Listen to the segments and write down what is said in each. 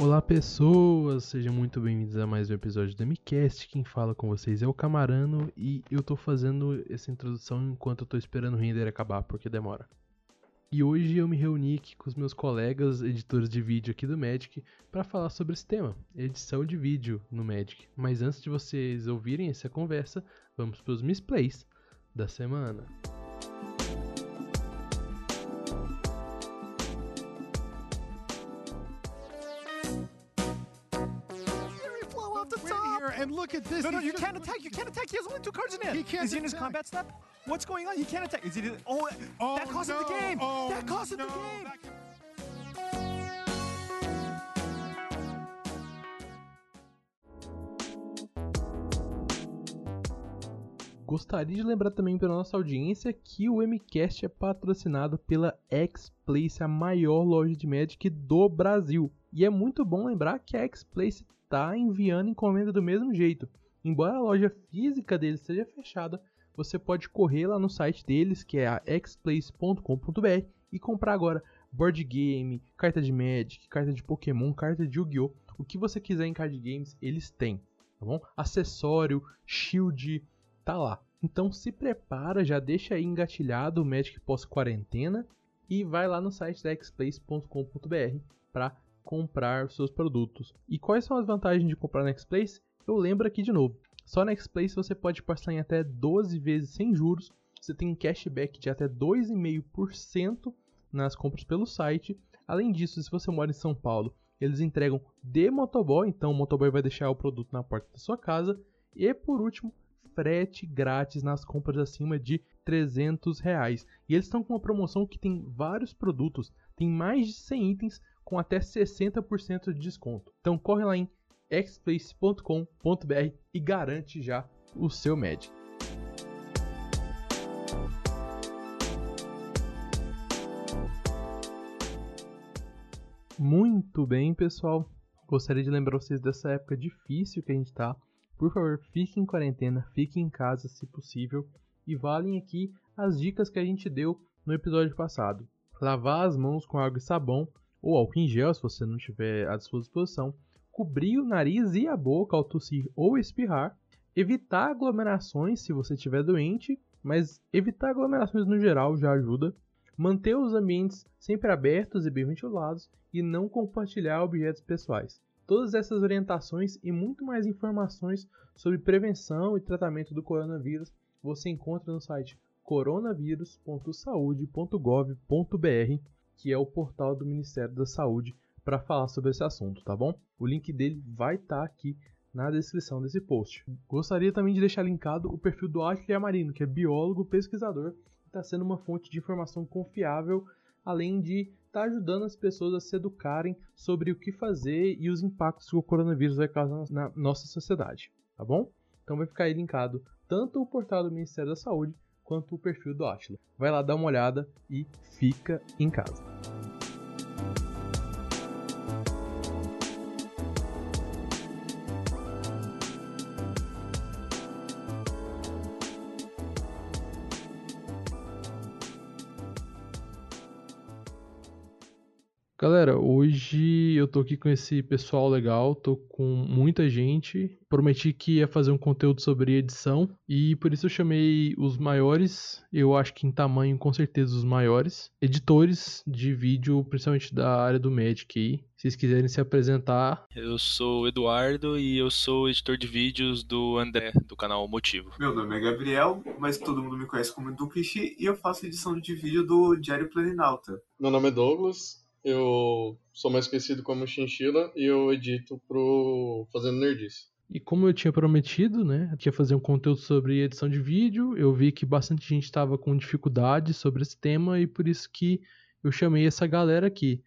Olá pessoas, sejam muito bem-vindos a mais um episódio do MCast. Quem fala com vocês é o Camarano e eu tô fazendo essa introdução enquanto eu tô esperando o render acabar, porque demora. E hoje eu me reuni aqui com os meus colegas editores de vídeo aqui do Magic para falar sobre esse tema, edição de vídeo no Magic. Mas antes de vocês ouvirem essa conversa, vamos para os misplays da semana. Look at this. No, no, He's you just- can't attack. You can't attack. He has only two cards in hand. He can't Is he in his attack. combat step? What's going on? He can't attack. Is he? Oh, Oh, that cost him the game. Oh, that cost him no. the game. Gostaria de lembrar também para nossa audiência que o MCast é patrocinado pela X-Place, a maior loja de Magic do Brasil. E é muito bom lembrar que a X-Place está enviando encomenda do mesmo jeito. Embora a loja física deles seja fechada, você pode correr lá no site deles, que é a xplace.com.br, e comprar agora board game, carta de Magic, carta de Pokémon, carta de Yu-Gi-Oh! O que você quiser em card games, eles têm, tá bom? Acessório, shield, tá lá. Então se prepara, já deixa aí engatilhado o Magic pós-quarentena e vai lá no site da xplace.com.br para comprar seus produtos. E quais são as vantagens de comprar na Xplace? Eu lembro aqui de novo. Só na Xplace você pode parcelar em até 12 vezes sem juros. Você tem um cashback de até 2,5% nas compras pelo site. Além disso, se você mora em São Paulo, eles entregam de motoboy, então o motoboy vai deixar o produto na porta da sua casa. E por último, frete grátis nas compras acima de 300 reais. E eles estão com uma promoção que tem vários produtos, tem mais de 100 itens com até 60% de desconto. Então corre lá em xplace.com.br e garante já o seu Magic. Muito bem, pessoal. Gostaria de lembrar vocês dessa época difícil que a gente tá. Por favor, fiquem em quarentena, fiquem em casa se possível e valem aqui as dicas que a gente deu no episódio passado. Lavar as mãos com água e sabão ou álcool em gel, se você não tiver à sua disposição. Cobrir o nariz e a boca ao tossir ou espirrar. Evitar aglomerações se você estiver doente, mas evitar aglomerações no geral já ajuda. Manter os ambientes sempre abertos e bem ventilados e não compartilhar objetos pessoais. Todas essas orientações e muito mais informações sobre prevenção e tratamento do coronavírus você encontra no site coronavírus.saude.gov.br, que é o portal do Ministério da Saúde para falar sobre esse assunto, tá bom? O link dele vai estar aqui na descrição desse post. Gostaria também de deixar linkado o perfil do Ashley Amarino, que é biólogo pesquisador, está sendo uma fonte de informação confiável, além de estar ajudando as pessoas a se educarem sobre o que fazer e os impactos que o coronavírus vai causar na nossa sociedade, tá bom? Então vai ficar aí linkado tanto o portal do Ministério da Saúde quanto o perfil do Atlas. Vai lá dar uma olhada e fica em casa. Galera, hoje eu tô aqui com esse pessoal legal, tô com muita gente. Prometi que ia fazer um conteúdo sobre edição e por isso eu chamei os maiores, eu acho que em tamanho com certeza os maiores, editores de vídeo, principalmente da área do Magic aí. Se vocês quiserem se apresentar, Eu sou o Eduardo e eu sou editor de vídeos do André, do canal Motivo. Meu nome é Gabriel, mas todo mundo me conhece como Dukishi e eu faço edição de vídeo do Diário Planinauta. Meu nome é Douglas, eu sou mais conhecido como Chinchila e eu edito pro Fazendo Nerdice. E como eu tinha prometido, né, que ia fazer um conteúdo sobre edição de vídeo, eu vi que bastante gente estava com dificuldade sobre esse tema e por isso que eu chamei essa galera aqui.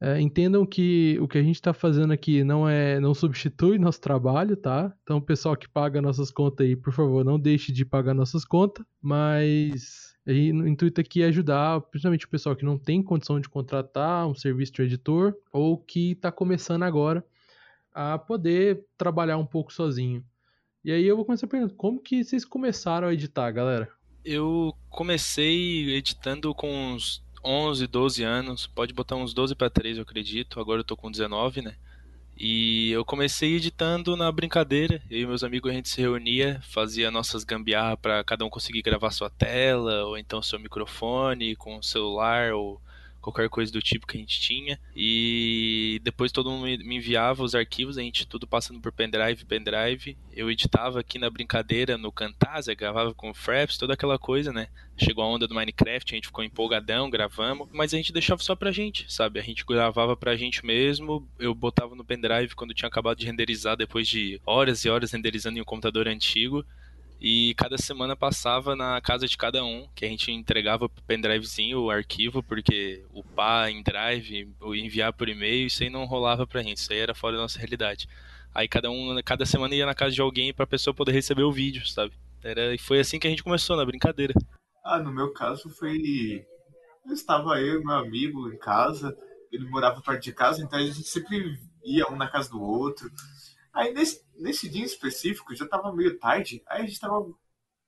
É, entendam que o que a gente está fazendo aqui não é, não substitui nosso trabalho, tá? Então, pessoal que paga nossas contas aí, por favor, não deixe de pagar nossas contas, mas aí, o intuito aqui é ajudar, principalmente o pessoal que não tem condição de contratar um serviço de editor ou que está começando agora a poder trabalhar um pouco sozinho. E aí eu vou começar perguntando, como que vocês começaram a editar, galera? Eu comecei editando com uns 11, 12 anos, pode botar uns 12 para 13, eu acredito. Agora eu tô com 19, né? E eu comecei editando na brincadeira. Eu e meus amigos a gente se reunia, fazia nossas gambiarra para cada um conseguir gravar sua tela, ou então seu microfone com o celular, ou qualquer coisa do tipo que a gente tinha. E depois todo mundo me enviava os arquivos, a gente tudo passando por pendrive, pendrive. Eu editava aqui na brincadeira, no Camtasia, gravava com Fraps, toda aquela coisa, né? Chegou a onda do Minecraft, a gente ficou empolgadão, gravamos, mas a gente deixava só pra gente, sabe? A gente gravava pra gente mesmo, eu botava no pendrive quando tinha acabado de renderizar, depois de horas e horas renderizando em um computador antigo. E cada semana passava na casa de cada um, que a gente entregava pro pendrivezinho o arquivo, porque upar em drive, enviar por e-mail, isso aí não rolava pra gente, isso aí era fora da nossa realidade. Aí cada um, cada semana ia na casa de alguém pra pessoa poder receber o vídeo, sabe? Era, e foi assim que a gente começou, na brincadeira. Ah, no meu caso foi. Eu estava eu meu amigo em casa, ele morava perto de casa, então a gente sempre ia um na casa do outro. Aí nesse, nesse dia específico, já tava meio tarde, aí a gente tava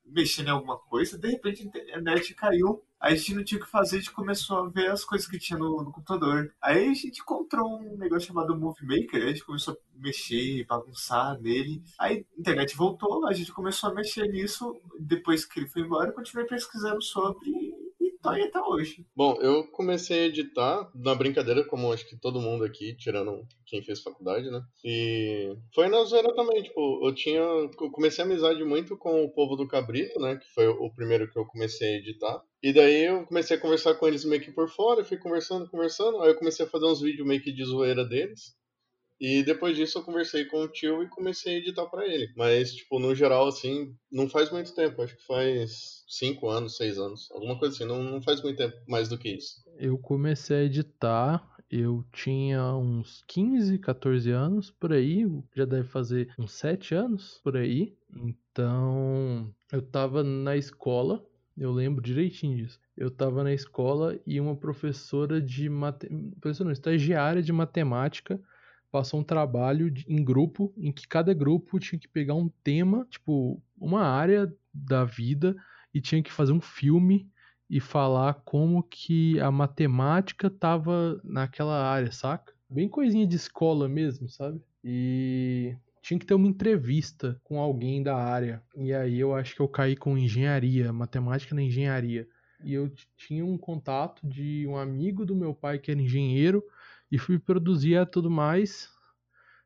mexendo em alguma coisa, de repente a internet caiu, aí a gente não tinha o que fazer, a gente começou a ver as coisas que tinha no, no computador. Aí a gente encontrou um negócio chamado Movie Maker, a gente começou a mexer, bagunçar nele. Aí a internet voltou, a gente começou a mexer nisso, depois que ele foi embora, eu continuei pesquisando sobre tá aí até hoje. Bom, eu comecei a editar na brincadeira, como acho que todo mundo aqui, tirando quem fez faculdade, né? E foi na zoeira também, tipo, eu tinha. Eu comecei a amizade muito com o povo do Cabrito, né? Que foi o primeiro que eu comecei a editar. E daí eu comecei a conversar com eles meio que por fora, fui conversando, conversando. Aí eu comecei a fazer uns vídeos meio que de zoeira deles. E depois disso eu conversei com o tio e comecei a editar para ele. Mas, tipo, no geral, assim, não faz muito tempo. Acho que faz cinco anos, seis anos. Alguma coisa assim. Não, não faz muito tempo mais do que isso. Eu comecei a editar, eu tinha uns 15, 14 anos por aí. Já deve fazer uns 7 anos por aí. Então, eu tava na escola. Eu lembro direitinho disso. Eu tava na escola e uma professora de matemática, professora não, estagiária de matemática passou um trabalho de, em grupo, em que cada grupo tinha que pegar um tema, tipo, uma área da vida e tinha que fazer um filme e falar como que a matemática tava naquela área, saca? Bem coisinha de escola mesmo, sabe? E tinha que ter uma entrevista com alguém da área. E aí eu acho que eu caí com engenharia, matemática na engenharia. E eu tinha um contato de um amigo do meu pai que era engenheiro e fui produzir tudo mais.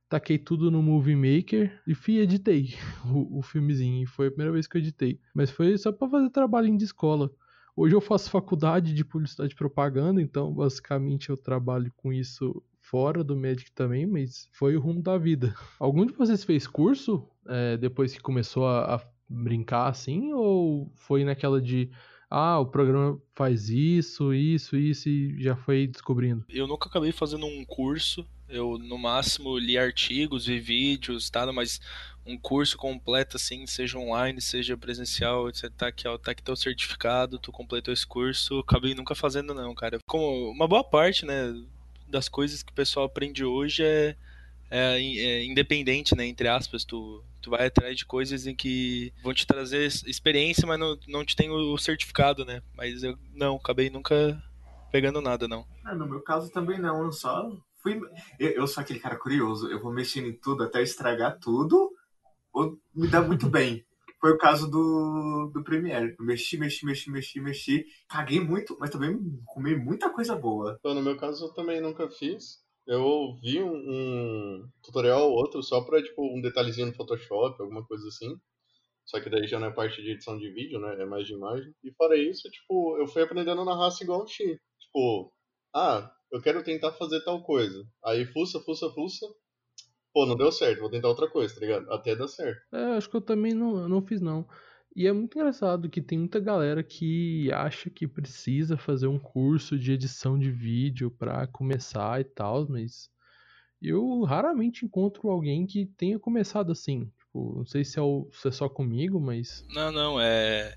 Taquei tudo no Movie Maker e fui editei o, o filmezinho. Foi a primeira vez que eu editei. Mas foi só para fazer trabalhinho de escola. Hoje eu faço faculdade de publicidade e propaganda, então basicamente eu trabalho com isso fora do Magic também, mas foi o rumo da vida. Algum de vocês fez curso é, depois que começou a, a brincar assim? Ou foi naquela de ah, o programa faz isso, isso, isso e já foi descobrindo? Eu nunca acabei fazendo um curso. Eu, no máximo, li artigos, vi vídeos, tá? Mas um curso completo, assim, seja online, seja presencial, você tá aqui, ó, tá aqui teu certificado, tu completou esse curso, acabei nunca fazendo não, cara. Como uma boa parte, né, das coisas que o pessoal aprende hoje é, é, é independente, né, entre aspas, tu tu vai atrás de coisas em que vão te trazer experiência, mas não, não te tem o certificado, né? Mas eu não, acabei nunca pegando nada, não. Ah, no meu caso também não, eu só fui. Eu, eu sou aquele cara curioso, eu vou mexendo em tudo até estragar tudo, ou me dá muito bem. Foi o caso do, do Premiere. Eu mexi, mexi, mexi, mexi, mexi. Caguei muito, mas também comi muita coisa boa. Então, no meu caso, eu também nunca fiz. Eu vi um, um tutorial ou outro só pra, tipo, um detalhezinho no Photoshop, alguma coisa assim. Só que daí já não é parte de edição de vídeo, né? É mais de imagem. E fora isso, tipo, eu fui aprendendo na raça igual o Xi. Tipo, ah, eu quero tentar fazer tal coisa. Aí fuça, fuça, fuça. Pô, não deu certo, vou tentar outra coisa, tá ligado? Até dar certo. É, acho que eu também não, não fiz não. E é muito engraçado que tem muita galera que acha que precisa fazer um curso de edição de vídeo para começar e tal, mas eu raramente encontro alguém que tenha começado assim. Tipo, não sei se é, o, se é só comigo, mas. Não, não, é,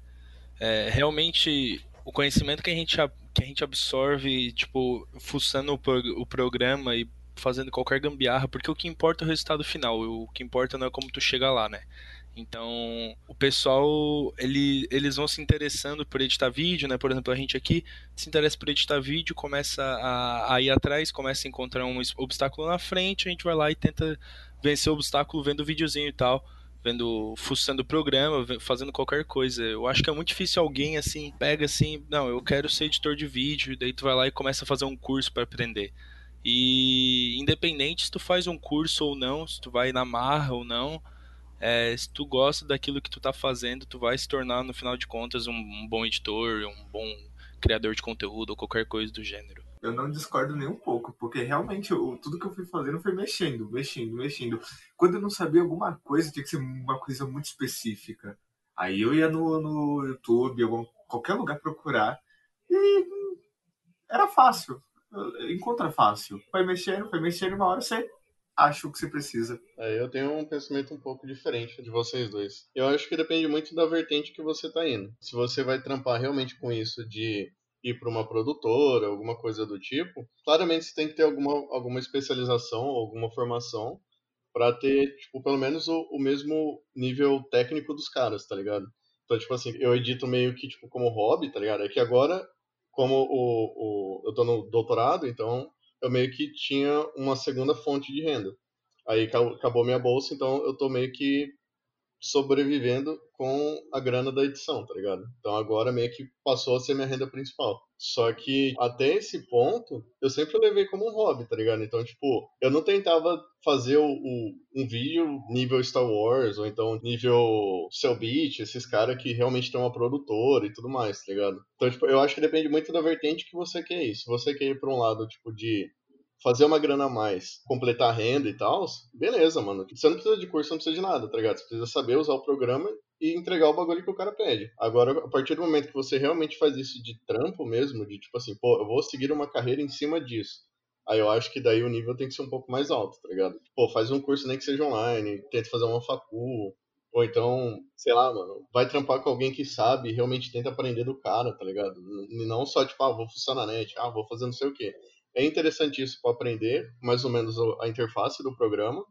é realmente o conhecimento que a gente, que a gente absorve, tipo, fuçando o, o programa e fazendo qualquer gambiarra, porque o que importa é o resultado final, o que importa não é como tu chega lá, né? Então, o pessoal, ele, eles vão se interessando por editar vídeo, né? Por exemplo, a gente aqui se interessa por editar vídeo, começa a, a ir atrás, começa a encontrar um obstáculo na frente, a gente vai lá e tenta vencer o obstáculo vendo o videozinho e tal vendo, fuçando o programa, fazendo qualquer coisa. Eu acho que é muito difícil alguém assim, pega assim, não, eu quero ser editor de vídeo, daí tu vai lá e começa a fazer um curso para aprender. E independente se tu faz um curso ou não, se tu vai na marra ou não, é, se tu gosta daquilo que tu tá fazendo, tu vai se tornar, no final de contas, um, um bom editor, um bom criador de conteúdo ou qualquer coisa do gênero eu não discordo nem um pouco, porque realmente eu, tudo que eu fui fazendo foi mexendo, mexendo, mexendo. Quando eu não sabia alguma coisa, tinha que ser uma coisa muito específica. Aí eu ia no, no YouTube, algum, qualquer lugar procurar, e era fácil. Encontra fácil. Vai mexendo, vai mexendo, uma hora você acha o que você precisa. É, eu tenho um pensamento um pouco diferente de vocês dois. Eu acho que depende muito da vertente que você tá indo. Se você vai trampar realmente com isso de ir para uma produtora, alguma coisa do tipo, claramente você tem que ter alguma, alguma especialização, alguma formação para ter, tipo, pelo menos o, o, mesmo nível técnico dos caras, tá ligado? Então, tipo assim, eu edito meio que, tipo, como hobby, tá ligado? É que agora, como o, o, eu tô no doutorado, então eu meio que tinha uma segunda fonte de renda. Aí acabou minha bolsa, então eu tô meio que sobrevivendo com a grana da edição, tá ligado? Então agora meio que passou a ser minha renda principal. Só que até esse ponto, eu sempre levei como um hobby, tá ligado? Então, tipo, eu não tentava fazer o, o um vídeo nível Star Wars, ou então nível Cellbit, esses caras que realmente tem uma produtora e tudo mais, tá ligado? Então, tipo, eu acho que depende muito da vertente que você quer ir. Se você quer ir pra um lado, tipo, de fazer uma grana a mais, completar a renda e tal, beleza, mano. Você não precisa de curso, não precisa de nada, tá ligado? Você precisa saber usar o programa e entregar o bagulho que o cara pede. Agora, a partir do momento que você realmente faz isso de trampo mesmo, de tipo assim, pô, eu vou seguir uma carreira em cima disso. Aí eu acho que daí o nível tem que ser um pouco mais alto, tá ligado? Pô, faz um curso nem que seja online, tenta fazer uma facu, ou então, sei lá, mano, vai trampar com alguém que sabe e realmente tenta aprender do cara, tá ligado? E não só, tipo, ah, vou funcionar na net, ah, vou fazer não sei o quê. É interessante isso para aprender mais ou menos a interface do programa,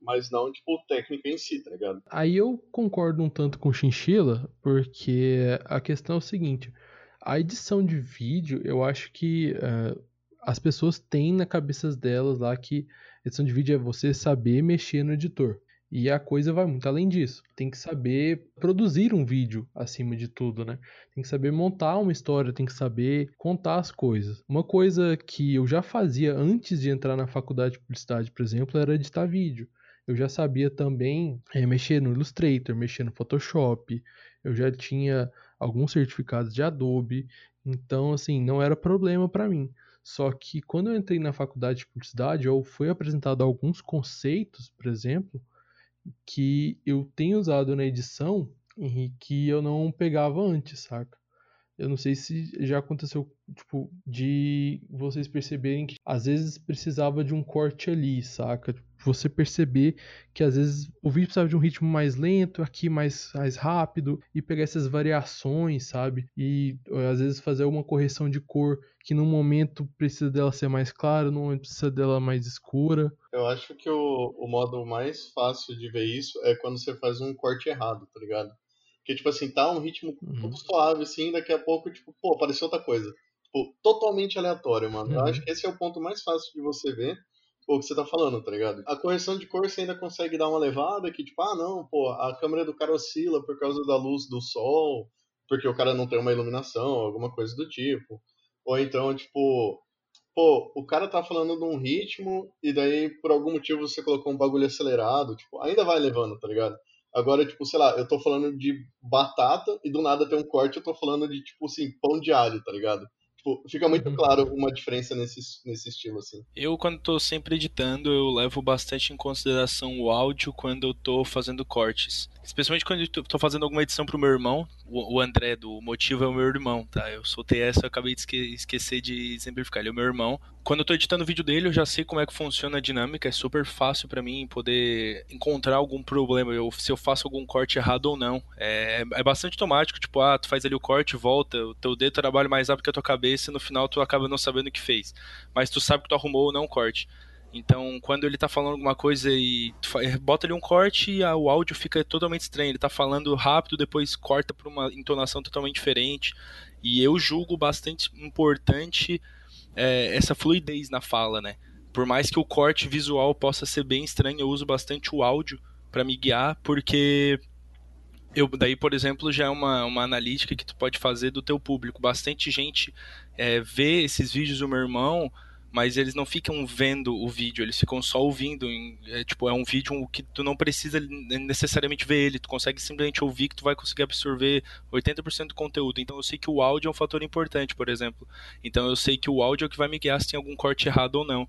mas não, tipo, técnica em si, tá ligado? Aí eu concordo um tanto com o Chinchilla, porque a questão é o seguinte: a edição de vídeo, eu acho que uh, as pessoas têm na cabeça delas lá que edição de vídeo é você saber mexer no editor. E a coisa vai muito além disso. Tem que saber produzir um vídeo acima de tudo, né? Tem que saber montar uma história, tem que saber contar as coisas. Uma coisa que eu já fazia antes de entrar na faculdade de publicidade, por exemplo, era editar vídeo. Eu já sabia também é, mexer no Illustrator, mexer no Photoshop. Eu já tinha alguns certificados de Adobe. Então, assim, não era problema para mim. Só que quando eu entrei na faculdade de publicidade, eu fui apresentado alguns conceitos, por exemplo, que eu tenho usado na edição e que eu não pegava antes, saca? Eu não sei se já aconteceu, tipo, de vocês perceberem que às vezes precisava de um corte ali, saca? Tipo, você perceber que às vezes o vídeo precisava de um ritmo mais lento, aqui mais, mais rápido, e pegar essas variações, sabe? E às vezes fazer uma correção de cor que num momento precisa dela ser mais clara, num momento precisa dela mais escura. Eu acho que o, o modo mais fácil de ver isso é quando você faz um corte errado, tá ligado? Que, tipo assim, tá um ritmo uhum. suave, assim, daqui a pouco, tipo, pô, apareceu outra coisa. Tipo, totalmente aleatório, mano. Uhum. Eu acho que esse é o ponto mais fácil de você ver o que você tá falando, tá ligado? A correção de cor você ainda consegue dar uma levada que, tipo, ah, não, pô, a câmera do cara oscila por causa da luz do sol, porque o cara não tem uma iluminação, alguma coisa do tipo. Ou então, tipo, pô, o cara tá falando de um ritmo e daí por algum motivo você colocou um bagulho acelerado, tipo, ainda vai levando, tá ligado? Agora, tipo, sei lá, eu tô falando de batata e do nada tem um corte, eu tô falando de, tipo assim, pão de alho, tá ligado? Tipo, fica muito uhum. claro uma diferença nesse, nesse estilo, assim. Eu, quando tô sempre editando, eu levo bastante em consideração o áudio quando eu tô fazendo cortes. Especialmente quando eu tô fazendo alguma edição pro meu irmão. O André, do Motivo, é o meu irmão, tá? Eu soltei essa, eu acabei de esque esquecer de exemplificar. Ele é o meu irmão. Quando eu tô editando o vídeo dele, eu já sei como é que funciona a dinâmica. É super fácil para mim poder encontrar algum problema. Eu, se eu faço algum corte errado ou não. É, é bastante automático. Tipo, ah, tu faz ali o corte, volta. O teu dedo trabalha mais rápido que a tua cabeça e no final tu acaba não sabendo o que fez. Mas tu sabe que tu arrumou ou não o corte. Então, quando ele tá falando alguma coisa e bota ali um corte e o áudio fica totalmente estranho. Ele tá falando rápido, depois corta para uma entonação totalmente diferente. E eu julgo bastante importante é, essa fluidez na fala, né? Por mais que o corte visual possa ser bem estranho, eu uso bastante o áudio para me guiar, porque eu daí, por exemplo, já é uma, uma analítica que tu pode fazer do teu público. Bastante gente é, vê esses vídeos do meu irmão mas eles não ficam vendo o vídeo, eles ficam só ouvindo. É, tipo, é um vídeo que tu não precisa necessariamente ver ele, tu consegue simplesmente ouvir que tu vai conseguir absorver 80% do conteúdo. Então eu sei que o áudio é um fator importante, por exemplo. Então eu sei que o áudio é o que vai me guiar se tem algum corte errado ou não.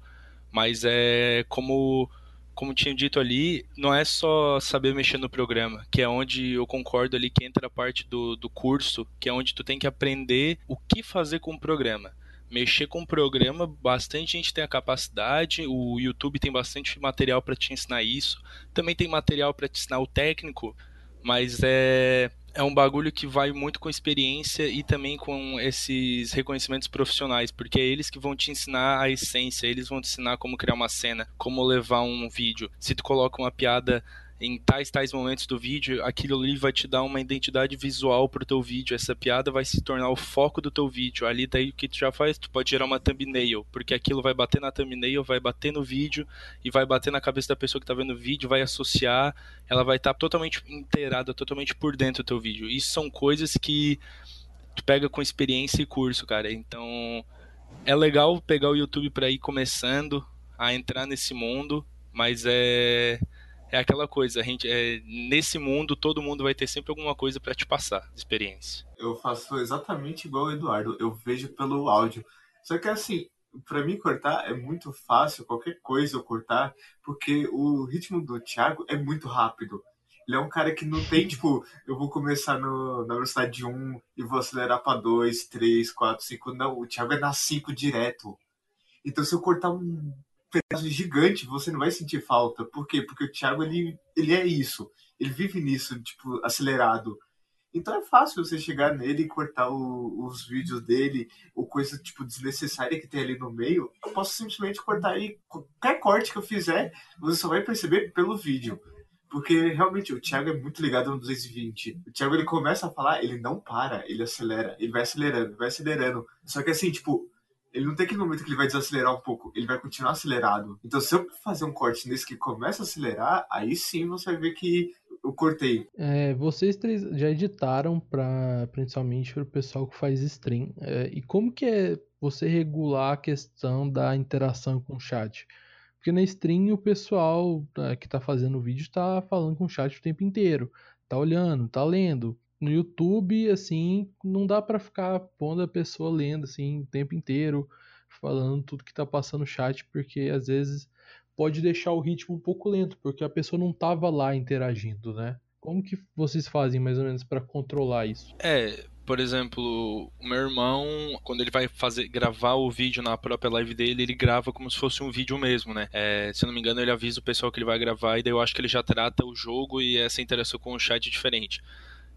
Mas é como como tinha dito ali, não é só saber mexer no programa, que é onde eu concordo ali que entra a parte do, do curso, que é onde tu tem que aprender o que fazer com o programa mexer com o programa, bastante gente tem a capacidade, o YouTube tem bastante material para te ensinar isso, também tem material para te ensinar o técnico, mas é é um bagulho que vai muito com experiência e também com esses reconhecimentos profissionais, porque é eles que vão te ensinar a essência, eles vão te ensinar como criar uma cena, como levar um vídeo. Se tu coloca uma piada em tais tais momentos do vídeo, aquilo ali vai te dar uma identidade visual pro teu vídeo. Essa piada vai se tornar o foco do teu vídeo. Ali daí o que tu já faz, tu pode gerar uma thumbnail, porque aquilo vai bater na thumbnail, vai bater no vídeo e vai bater na cabeça da pessoa que tá vendo o vídeo, vai associar, ela vai estar tá totalmente inteirada, totalmente por dentro do teu vídeo. Isso são coisas que tu pega com experiência e curso, cara. Então, é legal pegar o YouTube para ir começando a entrar nesse mundo, mas é é aquela coisa, a gente, é, nesse mundo todo mundo vai ter sempre alguma coisa para te passar de experiência. Eu faço exatamente igual o Eduardo, eu vejo pelo áudio. Só que assim, para mim cortar é muito fácil, qualquer coisa eu cortar, porque o ritmo do Thiago é muito rápido. Ele é um cara que não tem, tipo, eu vou começar no, na velocidade 1 e vou acelerar para 2, 3, 4, 5. Não, o Thiago é na 5 direto. Então, se eu cortar um pedaço gigante, você não vai sentir falta. Por quê? Porque o Thiago, ele, ele é isso. Ele vive nisso, tipo, acelerado. Então é fácil você chegar nele e cortar o, os vídeos dele, ou coisa, tipo, desnecessária que tem ali no meio. Eu posso simplesmente cortar aí. Qualquer corte que eu fizer, você só vai perceber pelo vídeo. Porque realmente o Thiago é muito ligado no 220. O Thiago ele começa a falar, ele não para, ele acelera, ele vai acelerando, vai acelerando. Só que assim, tipo, ele não tem aquele momento que ele vai desacelerar um pouco, ele vai continuar acelerado. Então, se eu fazer um corte nesse que começa a acelerar, aí sim você vai ver que eu cortei. É, vocês três já editaram para principalmente para o pessoal que faz stream. É, e como que é você regular a questão da interação com o chat? Porque na stream o pessoal é, que está fazendo o vídeo está falando com o chat o tempo inteiro, tá olhando, tá lendo no YouTube, assim, não dá para ficar pondo a pessoa lendo assim o tempo inteiro, falando tudo que tá passando no chat, porque às vezes pode deixar o ritmo um pouco lento, porque a pessoa não tava lá interagindo, né? Como que vocês fazem mais ou menos para controlar isso? É, por exemplo, o meu irmão, quando ele vai fazer gravar o vídeo na própria live dele, ele grava como se fosse um vídeo mesmo, né? É, se eu não me engano, ele avisa o pessoal que ele vai gravar e daí eu acho que ele já trata o jogo e essa interação com o chat é diferente.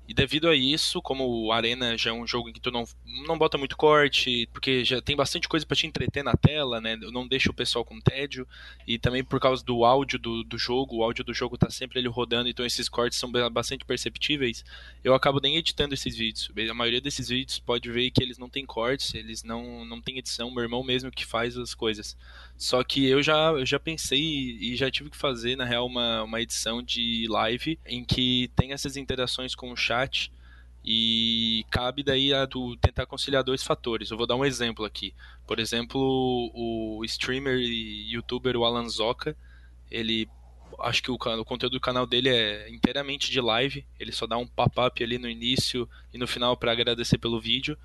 E devido a isso, como o Arena já é um jogo em que tu não, não bota muito corte, porque já tem bastante coisa para te entreter na tela, né? Não deixa o pessoal com tédio. E também por causa do áudio do, do jogo, o áudio do jogo tá sempre ele rodando, então esses cortes são bastante perceptíveis. Eu acabo nem editando esses vídeos. A maioria desses vídeos pode ver que eles não tem cortes, eles não, não tem edição, meu irmão mesmo que faz as coisas. Só que eu já, eu já pensei e já tive que fazer, na real, uma, uma edição de live em que tem essas interações com o chat e cabe daí a tentar conciliar dois fatores. Eu vou dar um exemplo aqui. Por exemplo, o streamer e youtuber o Alan Zoka, ele acho que o, o, conteúdo do canal dele é inteiramente de live. Ele só dá um pop-up ali no início e no final para agradecer pelo vídeo.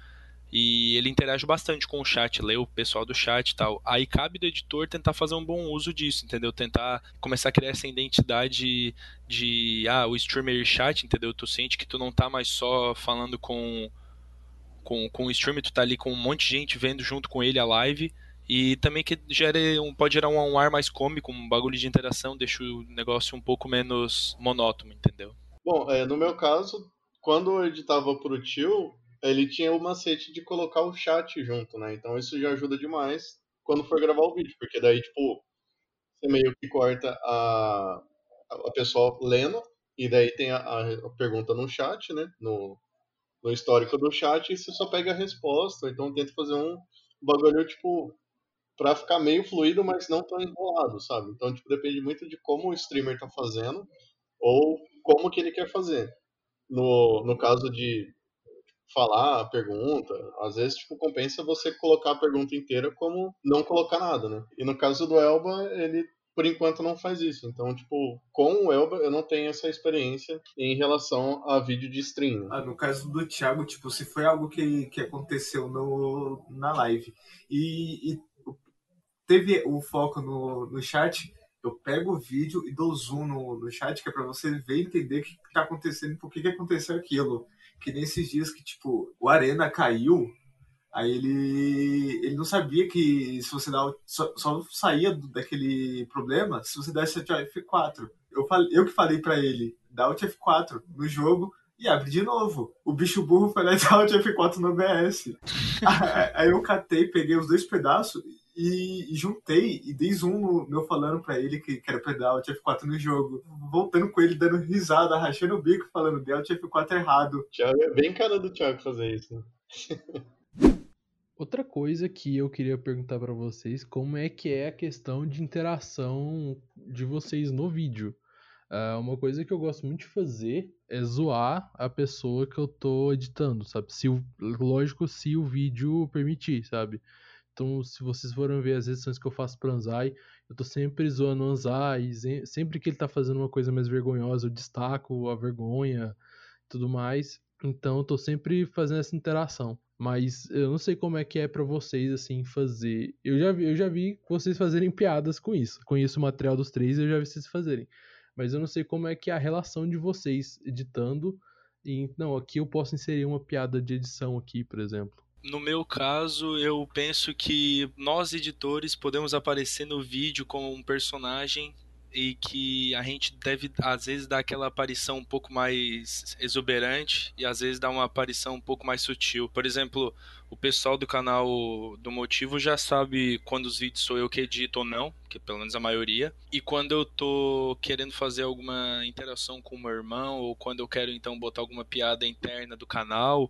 E ele interage bastante com o chat, lê o pessoal do chat e tal. Aí cabe do editor tentar fazer um bom uso disso, entendeu? Tentar começar a criar essa identidade de, ah, o streamer chat, entendeu? Tu sente que tu não tá mais só falando com com, com o streamer, tu tá ali com um monte de gente vendo junto com ele a live. E também que gere um, pode gerar um, um ar mais cômico, um bagulho de interação, deixa o negócio um pouco menos monótono, entendeu? Bom, é, no meu caso, quando eu editava pro tio, ele tinha o macete de colocar o chat junto, né? Então isso já ajuda demais quando for gravar o vídeo, porque daí, tipo, você meio que corta a, a pessoa lendo, e daí tem a, a pergunta no chat, né? No, no histórico do chat, e você só pega a resposta. Então tenta fazer um bagulho, tipo, pra ficar meio fluido, mas não tão enrolado, sabe? Então, tipo, depende muito de como o streamer tá fazendo, ou como que ele quer fazer. No, no caso de falar a pergunta, às vezes, tipo, compensa você colocar a pergunta inteira como não colocar nada, né? E no caso do Elba, ele por enquanto não faz isso. Então, tipo, com o Elba eu não tenho essa experiência em relação a vídeo de stream. Ah, no caso do Thiago, tipo, se foi algo que, que aconteceu no, na live e, e teve o foco no, no chat, eu pego o vídeo e dou zoom no, no chat, que é pra você ver e entender o que, que tá acontecendo, por que, que aconteceu aquilo. Que nesses dias que, tipo, o Arena caiu, Aí ele, ele não sabia que se você dá só, só saía daquele problema se você desse F4. Eu, falei, eu que falei para ele, dá o F4 no jogo e abre de novo. O bicho burro foi lá e dá o F4 no OBS. aí eu catei, peguei os dois pedaços e, juntei e dei zoom no meu falando pra ele que, que era pra dar o F4 no jogo. Voltando com ele, dando risada, rachando o bico, falando, deu o F4 errado. Thiago, é bem cara do Thiago fazer isso, né? Outra coisa que eu queria perguntar para vocês, como é que é a questão de interação de vocês no vídeo? Uh, uma coisa que eu gosto muito de fazer é zoar a pessoa que eu tô editando, sabe? Se o, lógico, se o vídeo permitir, sabe? Então, se vocês forem ver as edições que eu faço pra Anzai, eu tô sempre zoando o Anzai, sempre que ele tá fazendo uma coisa mais vergonhosa, eu destaco a vergonha tudo mais. Então, eu tô sempre fazendo essa interação. Mas eu não sei como é que é para vocês, assim, fazer. Eu já, vi, eu já vi vocês fazerem piadas com isso. Conheço o material dos três e eu já vi vocês fazerem. Mas eu não sei como é que é a relação de vocês editando. E, não, aqui eu posso inserir uma piada de edição aqui, por exemplo. No meu caso, eu penso que nós editores podemos aparecer no vídeo como um personagem e que a gente deve às vezes dar aquela aparição um pouco mais exuberante e às vezes dar uma aparição um pouco mais sutil. Por exemplo, o pessoal do canal do Motivo já sabe quando os vídeos sou eu que edito ou não, que pelo menos a maioria, e quando eu tô querendo fazer alguma interação com o meu irmão ou quando eu quero então botar alguma piada interna do canal,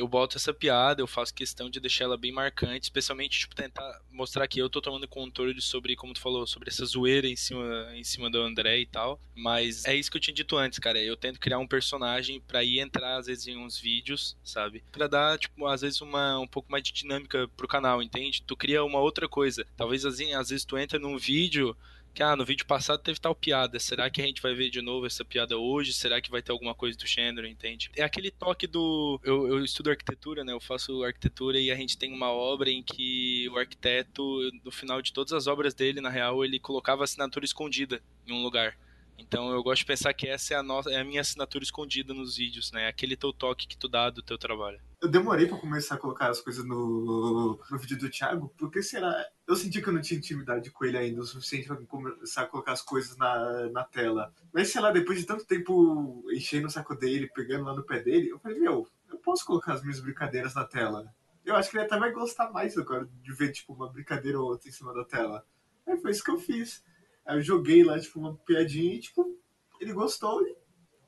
eu boto essa piada, eu faço questão de deixar ela bem marcante, especialmente tipo tentar mostrar que eu tô tomando controle sobre, como tu falou, sobre essa zoeira em cima em cima do André e tal, mas é isso que eu tinha dito antes, cara, eu tento criar um personagem para ir entrar às vezes em uns vídeos, sabe? Para dar tipo às vezes uma um pouco mais de dinâmica pro canal, entende? Tu cria uma outra coisa. Talvez assim, às vezes tu entra num vídeo que ah, no vídeo passado teve tal piada, será que a gente vai ver de novo essa piada hoje? Será que vai ter alguma coisa do Chandler, entende? É aquele toque do. Eu, eu estudo arquitetura, né? Eu faço arquitetura e a gente tem uma obra em que o arquiteto, no final de todas as obras dele, na real, ele colocava assinatura escondida em um lugar. Então eu gosto de pensar que essa é a, nossa, é a minha assinatura escondida nos vídeos, né? Aquele teu toque que tu dá do teu trabalho. Eu demorei para começar a colocar as coisas no, no vídeo do Thiago, porque será? Eu senti que eu não tinha intimidade com ele ainda o suficiente para começar a colocar as coisas na, na tela. Mas sei lá, depois de tanto tempo enchendo o saco dele, pegando lá no pé dele, eu falei, meu, eu posso colocar as minhas brincadeiras na tela. Eu acho que ele até vai gostar mais agora de ver, tipo, uma brincadeira ou outra em cima da tela. Aí foi isso que eu fiz. Aí eu joguei lá, tipo, uma piadinha e, tipo, ele gostou.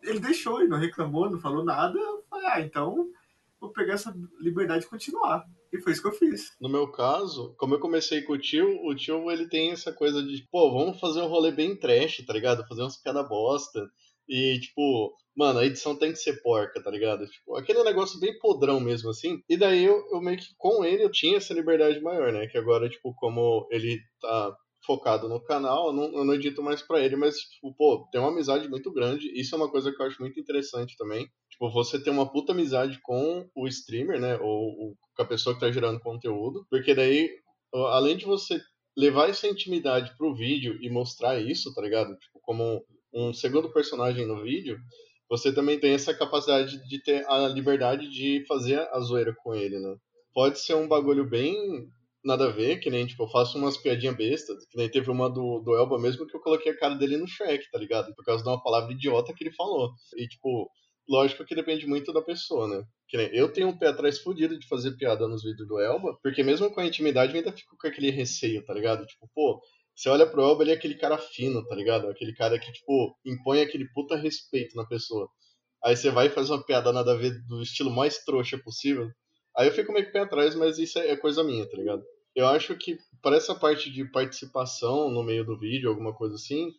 Ele deixou, ele não reclamou, não falou nada. Eu falei, ah, então vou pegar essa liberdade e continuar. E foi isso que eu fiz. No meu caso, como eu comecei com o tio, o tio ele tem essa coisa de, pô, vamos fazer um rolê bem trash, tá ligado? Fazer umas piadas bosta. E, tipo, mano, a edição tem que ser porca, tá ligado? Tipo, aquele negócio bem podrão mesmo, assim. E daí eu, eu meio que, com ele, eu tinha essa liberdade maior, né? Que agora, tipo, como ele tá focado no canal, eu não, eu não edito mais para ele, mas, tipo, pô, tem uma amizade muito grande. Isso é uma coisa que eu acho muito interessante também. Tipo, você ter uma puta amizade com o streamer, né? Ou, ou com a pessoa que tá gerando conteúdo. Porque daí, além de você levar essa intimidade pro vídeo e mostrar isso, tá ligado? Tipo, como um segundo personagem no vídeo, você também tem essa capacidade de ter a liberdade de fazer a zoeira com ele, né? Pode ser um bagulho bem nada a ver, que nem, tipo, eu faço umas piadinhas bestas, que nem teve uma do, do Elba mesmo que eu coloquei a cara dele no Shrek, tá ligado? Por causa de uma palavra idiota que ele falou. E, tipo, lógico que depende muito da pessoa, né? Que nem, eu tenho um pé atrás fudido de fazer piada nos vídeos do Elba, porque mesmo com a intimidade eu ainda fico com aquele receio, tá ligado? Tipo, pô, Você olha pro Elba, ele é aquele cara fino, tá ligado? Aquele cara que, tipo, impõe aquele puta respeito na pessoa. Aí você vai e faz uma piada nada a ver do estilo mais trouxa possível. Aí eu fico meio que pé atrás, mas isso é coisa minha, tá ligado? Eu acho que para essa parte de participação no meio do vídeo, alguma coisa assim,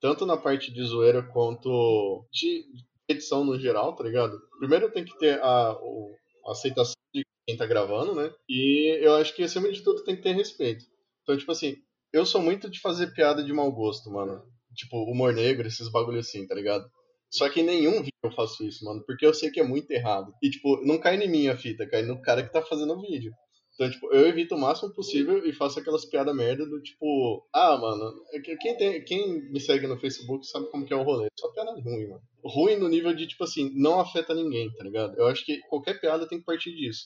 tanto na parte de zoeira quanto de edição no geral, tá ligado? Primeiro tem que ter a, a aceitação de quem tá gravando, né? E eu acho que acima de tudo tem que ter respeito. Então, tipo assim, eu sou muito de fazer piada de mau gosto, mano. Tipo, humor negro, esses bagulho assim, tá ligado? Só que em nenhum vídeo eu faço isso, mano, porque eu sei que é muito errado. E, tipo, não cai em mim a fita, cai no cara que tá fazendo o vídeo. Então, tipo, eu evito o máximo possível e faço aquelas piadas merda do tipo, ah, mano, é quem, tem, quem me segue no Facebook sabe como que é o rolê. Só piada ruim, mano. Ruim no nível de, tipo assim, não afeta ninguém, tá ligado? Eu acho que qualquer piada tem que partir disso.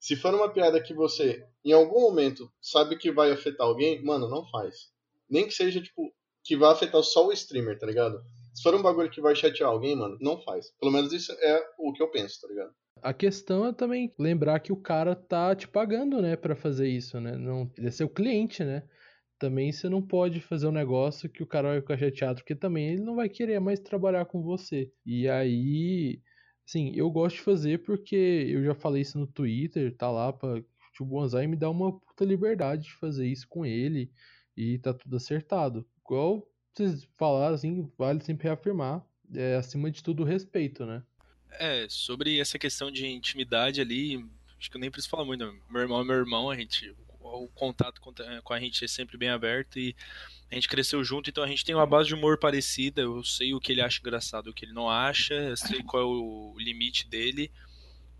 Se for uma piada que você, em algum momento, sabe que vai afetar alguém, mano, não faz. Nem que seja, tipo, que vai afetar só o streamer, tá ligado? Se for um bagulho que vai chatear alguém, mano, não faz. Pelo menos isso é o que eu penso, tá ligado? A questão é também lembrar que o cara tá te pagando, né, para fazer isso, né? Não, ele é seu cliente, né? Também você não pode fazer um negócio que o cara vai ficar chateado, porque também ele não vai querer mais trabalhar com você. E aí, sim, eu gosto de fazer porque eu já falei isso no Twitter, tá lá pra o Bonsai me dá uma puta liberdade de fazer isso com ele e tá tudo acertado. Igual vocês falaram, assim, vale sempre reafirmar, é acima de tudo o respeito, né? É, sobre essa questão de intimidade ali, acho que eu nem preciso falar muito. Né? Meu irmão é meu irmão, a gente, o contato com a gente é sempre bem aberto e a gente cresceu junto, então a gente tem uma base de humor parecida. Eu sei o que ele acha engraçado, o que ele não acha, eu sei qual é o limite dele.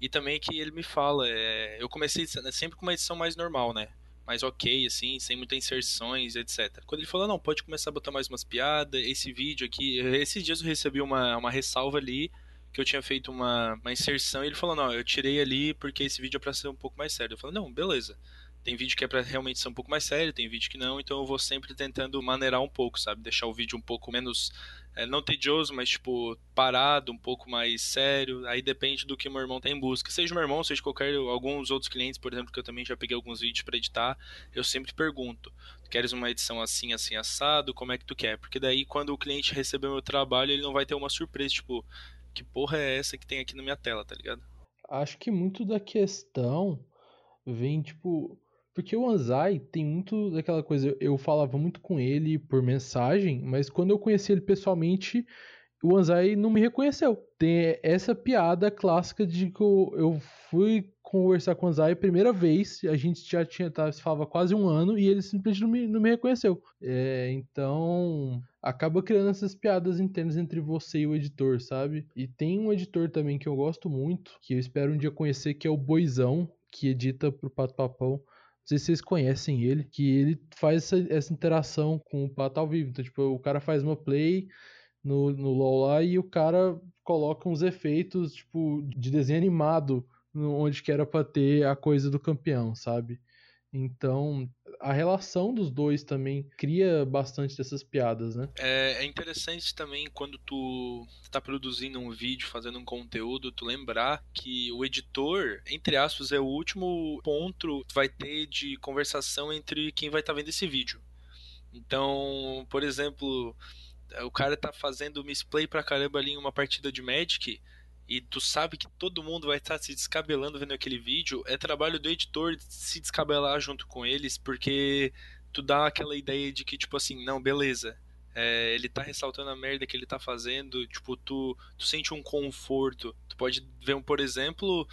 E também que ele me fala, é, eu comecei sempre com uma edição mais normal, né? Mais ok, assim, sem muitas inserções, etc. Quando ele falou, não, pode começar a botar mais umas piadas, esse vídeo aqui, esses dias eu recebi uma, uma ressalva ali, que eu tinha feito uma, uma inserção, e ele falou, não, eu tirei ali porque esse vídeo é pra ser um pouco mais sério. Eu falei, não, beleza. Tem vídeo que é para realmente ser um pouco mais sério, tem vídeo que não, então eu vou sempre tentando maneirar um pouco, sabe? Deixar o vídeo um pouco menos é, não tedioso, mas tipo parado, um pouco mais sério. Aí depende do que meu irmão tem em busca. Seja meu irmão, seja qualquer alguns outros clientes, por exemplo, que eu também já peguei alguns vídeos para editar, eu sempre pergunto: "Queres uma edição assim, assim assado? Como é que tu quer?" Porque daí quando o cliente receber meu trabalho, ele não vai ter uma surpresa, tipo, que porra é essa que tem aqui na minha tela, tá ligado? Acho que muito da questão vem tipo porque o Anzai tem muito daquela coisa. Eu falava muito com ele por mensagem, mas quando eu conheci ele pessoalmente, o Anzai não me reconheceu. Tem essa piada clássica de que eu, eu fui conversar com o Anzai a primeira vez, a gente já tinha tá, se falava quase um ano e ele simplesmente não me, não me reconheceu. É, então acaba criando essas piadas internas entre você e o editor, sabe? E tem um editor também que eu gosto muito, que eu espero um dia conhecer, que é o Boizão, que edita pro Pato Papão. Não sei se vocês conhecem ele, que ele faz essa, essa interação com o pato ao vivo. Então, tipo, o cara faz uma play no, no LoL lá e o cara coloca uns efeitos, tipo, de desenho animado onde que era pra ter a coisa do campeão, sabe? Então, a relação dos dois também cria bastante dessas piadas, né? É, é interessante também quando tu está produzindo um vídeo, fazendo um conteúdo, tu lembrar que o editor, entre aspas, é o último ponto que vai ter de conversação entre quem vai estar tá vendo esse vídeo. Então, por exemplo, o cara tá fazendo misplay pra caramba ali em uma partida de Magic e tu sabe que todo mundo vai estar se descabelando vendo aquele vídeo, é trabalho do editor se descabelar junto com eles, porque tu dá aquela ideia de que, tipo assim, não, beleza, é, ele tá ressaltando a merda que ele tá fazendo, tipo, tu, tu sente um conforto. Tu pode ver, um, por exemplo,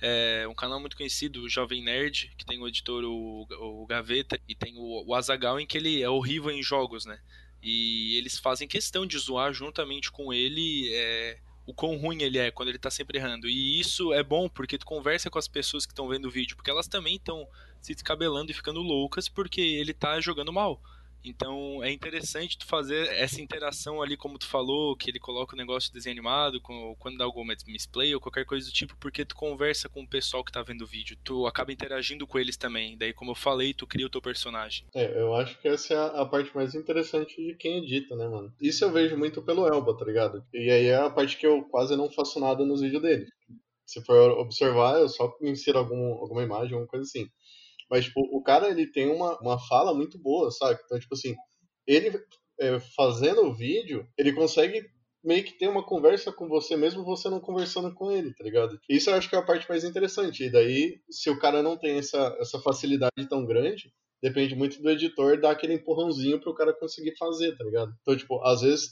é, um canal muito conhecido, o Jovem Nerd, que tem o editor, o, o Gaveta, e tem o, o Azagal, em que ele é horrível em jogos, né? E eles fazem questão de zoar juntamente com ele é, o quão ruim ele é quando ele tá sempre errando. E isso é bom porque tu conversa com as pessoas que estão vendo o vídeo, porque elas também estão se descabelando e ficando loucas porque ele tá jogando mal. Então é interessante tu fazer essa interação ali, como tu falou, que ele coloca o negócio de desenho animado, quando dá alguma misplay ou qualquer coisa do tipo, porque tu conversa com o pessoal que tá vendo o vídeo, tu acaba interagindo com eles também. Daí, como eu falei, tu cria o teu personagem. É, eu acho que essa é a parte mais interessante de quem edita, né, mano? Isso eu vejo muito pelo Elba, tá ligado? E aí é a parte que eu quase não faço nada nos vídeos dele. Se for observar, eu só insiro algum, alguma imagem, alguma coisa assim. Mas, tipo, o cara, ele tem uma, uma fala muito boa, sabe? Então, tipo assim, ele é, fazendo o vídeo, ele consegue meio que ter uma conversa com você, mesmo você não conversando com ele, tá ligado? Isso eu acho que é a parte mais interessante. E daí, se o cara não tem essa, essa facilidade tão grande, depende muito do editor dar aquele empurrãozinho pro cara conseguir fazer, tá ligado? Então, tipo, às vezes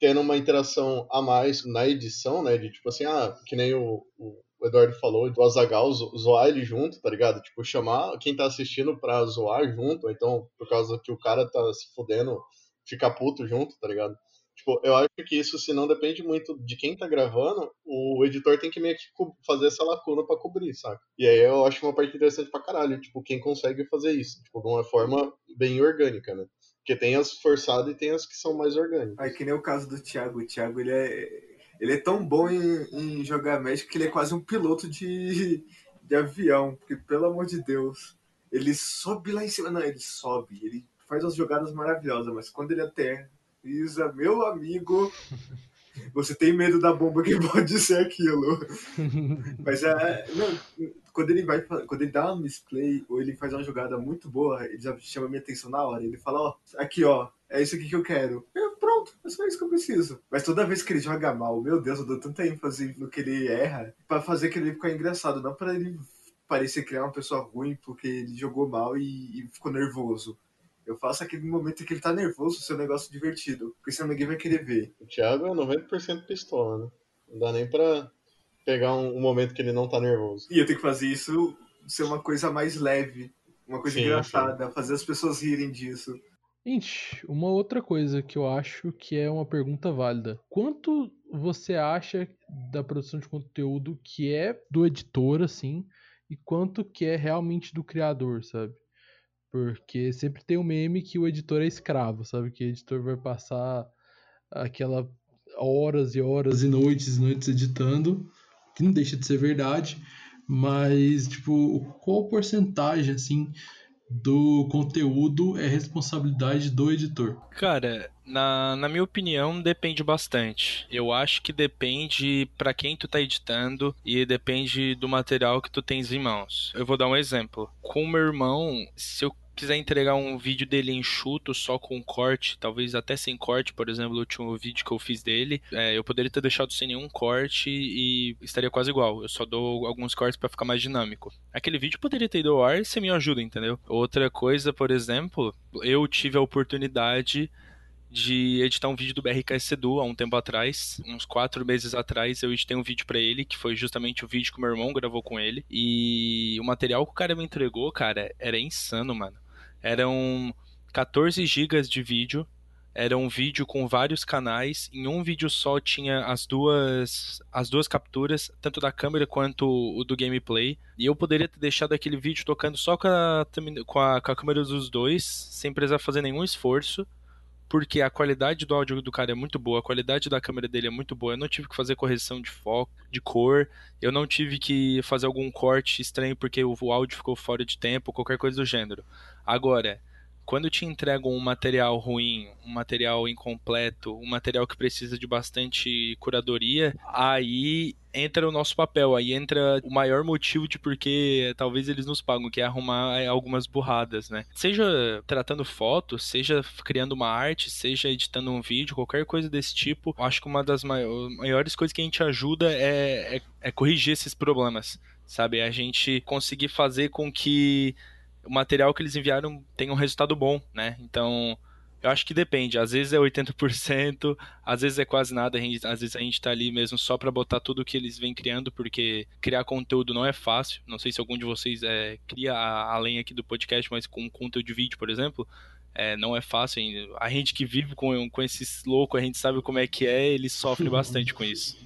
tendo uma interação a mais na edição, né? De tipo assim, ah, que nem o, o Eduardo falou, do Azagal zoar ele junto, tá ligado? Tipo, chamar quem tá assistindo pra zoar junto, ou então por causa que o cara tá se fudendo, ficar puto junto, tá ligado? Tipo, eu acho que isso, se não depende muito de quem tá gravando, o editor tem que meio que fazer essa lacuna para cobrir, saca? E aí eu acho uma parte interessante pra caralho, tipo, quem consegue fazer isso, tipo, de uma forma bem orgânica, né? Porque tem as forçadas e tem as que são mais orgânicas. Aí que nem o caso do Thiago. O Thiago, ele é, ele é tão bom em, em jogar Magic que ele é quase um piloto de, de avião. Porque, pelo amor de Deus, ele sobe lá em cima. Não, ele sobe. Ele faz umas jogadas maravilhosas, mas quando ele aterriza, meu amigo, você tem medo da bomba que pode ser aquilo. Mas é. Não, quando ele vai quando ele dá um misplay ou ele faz uma jogada muito boa, ele já chama minha atenção na hora. Ele fala, ó, aqui ó, é isso aqui que eu quero. Pronto, é só isso que eu preciso. Mas toda vez que ele joga mal, meu Deus, eu dou tanta ênfase no que ele erra para fazer que ele ficar engraçado, não para ele parecer criar uma pessoa ruim porque ele jogou mal e, e ficou nervoso. Eu faço aquele momento em que ele tá nervoso, seu negócio divertido. Porque senão ninguém vai querer ver. O Thiago é 90% pistola, né? Não dá nem pra pegar um, um, momento que ele não tá nervoso. E eu tenho que fazer isso ser uma coisa mais leve, uma coisa sim, engraçada, sim. fazer as pessoas rirem disso. Gente, uma outra coisa que eu acho que é uma pergunta válida. Quanto você acha da produção de conteúdo que é do editor, assim, e quanto que é realmente do criador, sabe? Porque sempre tem um meme que o editor é escravo, sabe? Que o editor vai passar aquela horas e horas e noites e noites editando que não deixa de ser verdade, mas tipo, qual porcentagem assim do conteúdo é responsabilidade do editor? Cara, na, na minha opinião, depende bastante. Eu acho que depende para quem tu tá editando e depende do material que tu tens em mãos. Eu vou dar um exemplo. Com meu irmão, se eu quiser entregar um vídeo dele enxuto, só com corte, talvez até sem corte, por exemplo, o último vídeo que eu fiz dele, é, eu poderia ter deixado sem nenhum corte e estaria quase igual. Eu só dou alguns cortes para ficar mais dinâmico. Aquele vídeo poderia ter ido ao ar se me ajuda, entendeu? Outra coisa, por exemplo, eu tive a oportunidade de editar um vídeo do BRK Sedu há um tempo atrás, uns quatro meses atrás, eu editei um vídeo para ele, que foi justamente o vídeo que o meu irmão gravou com ele. E o material que o cara me entregou, cara, era insano, mano. Eram 14 gigas de vídeo. Era um vídeo com vários canais. Em um vídeo só tinha as duas as duas capturas, tanto da câmera quanto o do gameplay. E eu poderia ter deixado aquele vídeo tocando só com a, com a, com a câmera dos dois, sem precisar fazer nenhum esforço porque a qualidade do áudio do cara é muito boa, a qualidade da câmera dele é muito boa. Eu não tive que fazer correção de foco, de cor, eu não tive que fazer algum corte estranho porque o áudio ficou fora de tempo, qualquer coisa do gênero. Agora, quando te entregam um material ruim, um material incompleto, um material que precisa de bastante curadoria, aí entra o nosso papel, aí entra o maior motivo de porque talvez eles nos pagam, que é arrumar algumas burradas, né? Seja tratando fotos, seja criando uma arte, seja editando um vídeo, qualquer coisa desse tipo, acho que uma das maiores coisas que a gente ajuda é, é, é corrigir esses problemas, sabe? A gente conseguir fazer com que o material que eles enviaram tem um resultado bom, né? Então, eu acho que depende. Às vezes é 80%, às vezes é quase nada. Gente, às vezes a gente tá ali mesmo só para botar tudo que eles vêm criando, porque criar conteúdo não é fácil. Não sei se algum de vocês é, cria além aqui do podcast, mas com conteúdo de vídeo, por exemplo, é, não é fácil. A gente que vive com, com esses loucos, a gente sabe como é que é, eles sofrem bastante com isso.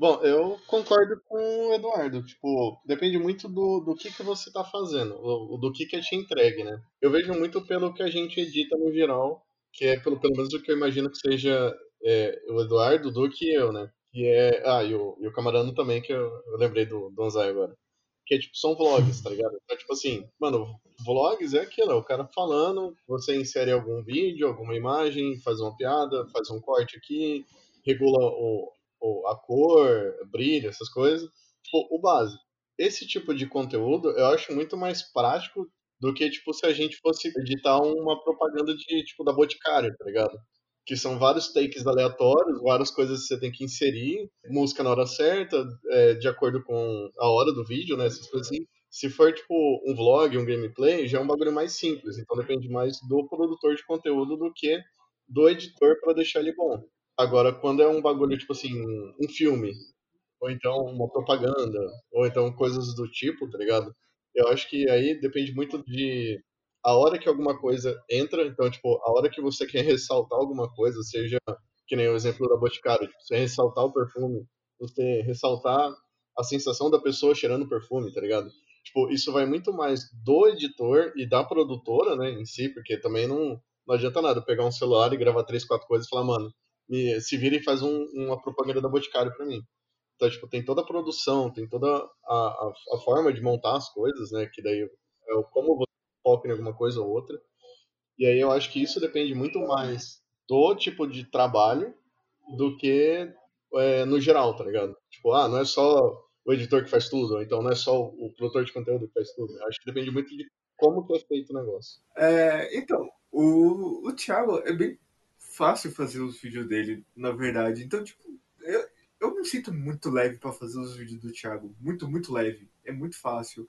Bom, eu concordo com o Eduardo. Tipo, depende muito do, do que, que você tá fazendo, do, do que, que é te entregue, né? Eu vejo muito pelo que a gente edita no geral, que é pelo, pelo menos o que eu imagino que seja é, o Eduardo, o Duque e eu, né? Que é. Ah, e o, e o Camarano também, que eu, eu lembrei do Donzai agora. Que é tipo, são vlogs, tá ligado? Então, tipo assim, mano, vlogs é aquilo, é o cara falando, você insere algum vídeo, alguma imagem, faz uma piada, faz um corte aqui, regula o, a cor, brilho, essas coisas. Tipo, o básico. Esse tipo de conteúdo eu acho muito mais prático do que, tipo, se a gente fosse editar uma propaganda de, tipo, da Boticário, tá ligado? Que são vários takes aleatórios, várias coisas que você tem que inserir, música na hora certa, é, de acordo com a hora do vídeo, né? Essas coisas assim. Se for, tipo, um vlog, um gameplay, já é um bagulho mais simples. Então depende mais do produtor de conteúdo do que do editor para deixar ele bom. Agora, quando é um bagulho, tipo assim, um filme, ou então uma propaganda, ou então coisas do tipo, tá ligado? Eu acho que aí depende muito de a hora que alguma coisa entra, então, tipo, a hora que você quer ressaltar alguma coisa, seja que nem o exemplo da Boticário, tipo, você ressaltar o perfume, você ressaltar a sensação da pessoa cheirando perfume, tá ligado? Tipo, isso vai muito mais do editor e da produtora, né, em si, porque também não, não adianta nada pegar um celular e gravar três, quatro coisas e falar, mano, me, se vira e faz um, uma propaganda da Boticário pra mim. Então, tipo, tem toda a produção, tem toda a, a, a, forma de montar as coisas, né? Que daí é como você foca em alguma coisa ou outra. E aí eu acho que isso depende muito mais do tipo de trabalho do que é, no geral, tá ligado? Tipo, ah, não é só o editor que faz tudo, ou então não é só o produtor de conteúdo que faz tudo. Eu acho que depende muito de como que é feito o negócio. É, então, o, o Thiago é bem fácil fazer os vídeos dele, na verdade. Então, tipo, eu, eu me sinto muito leve para fazer os vídeos do Thiago. Muito, muito leve. É muito fácil.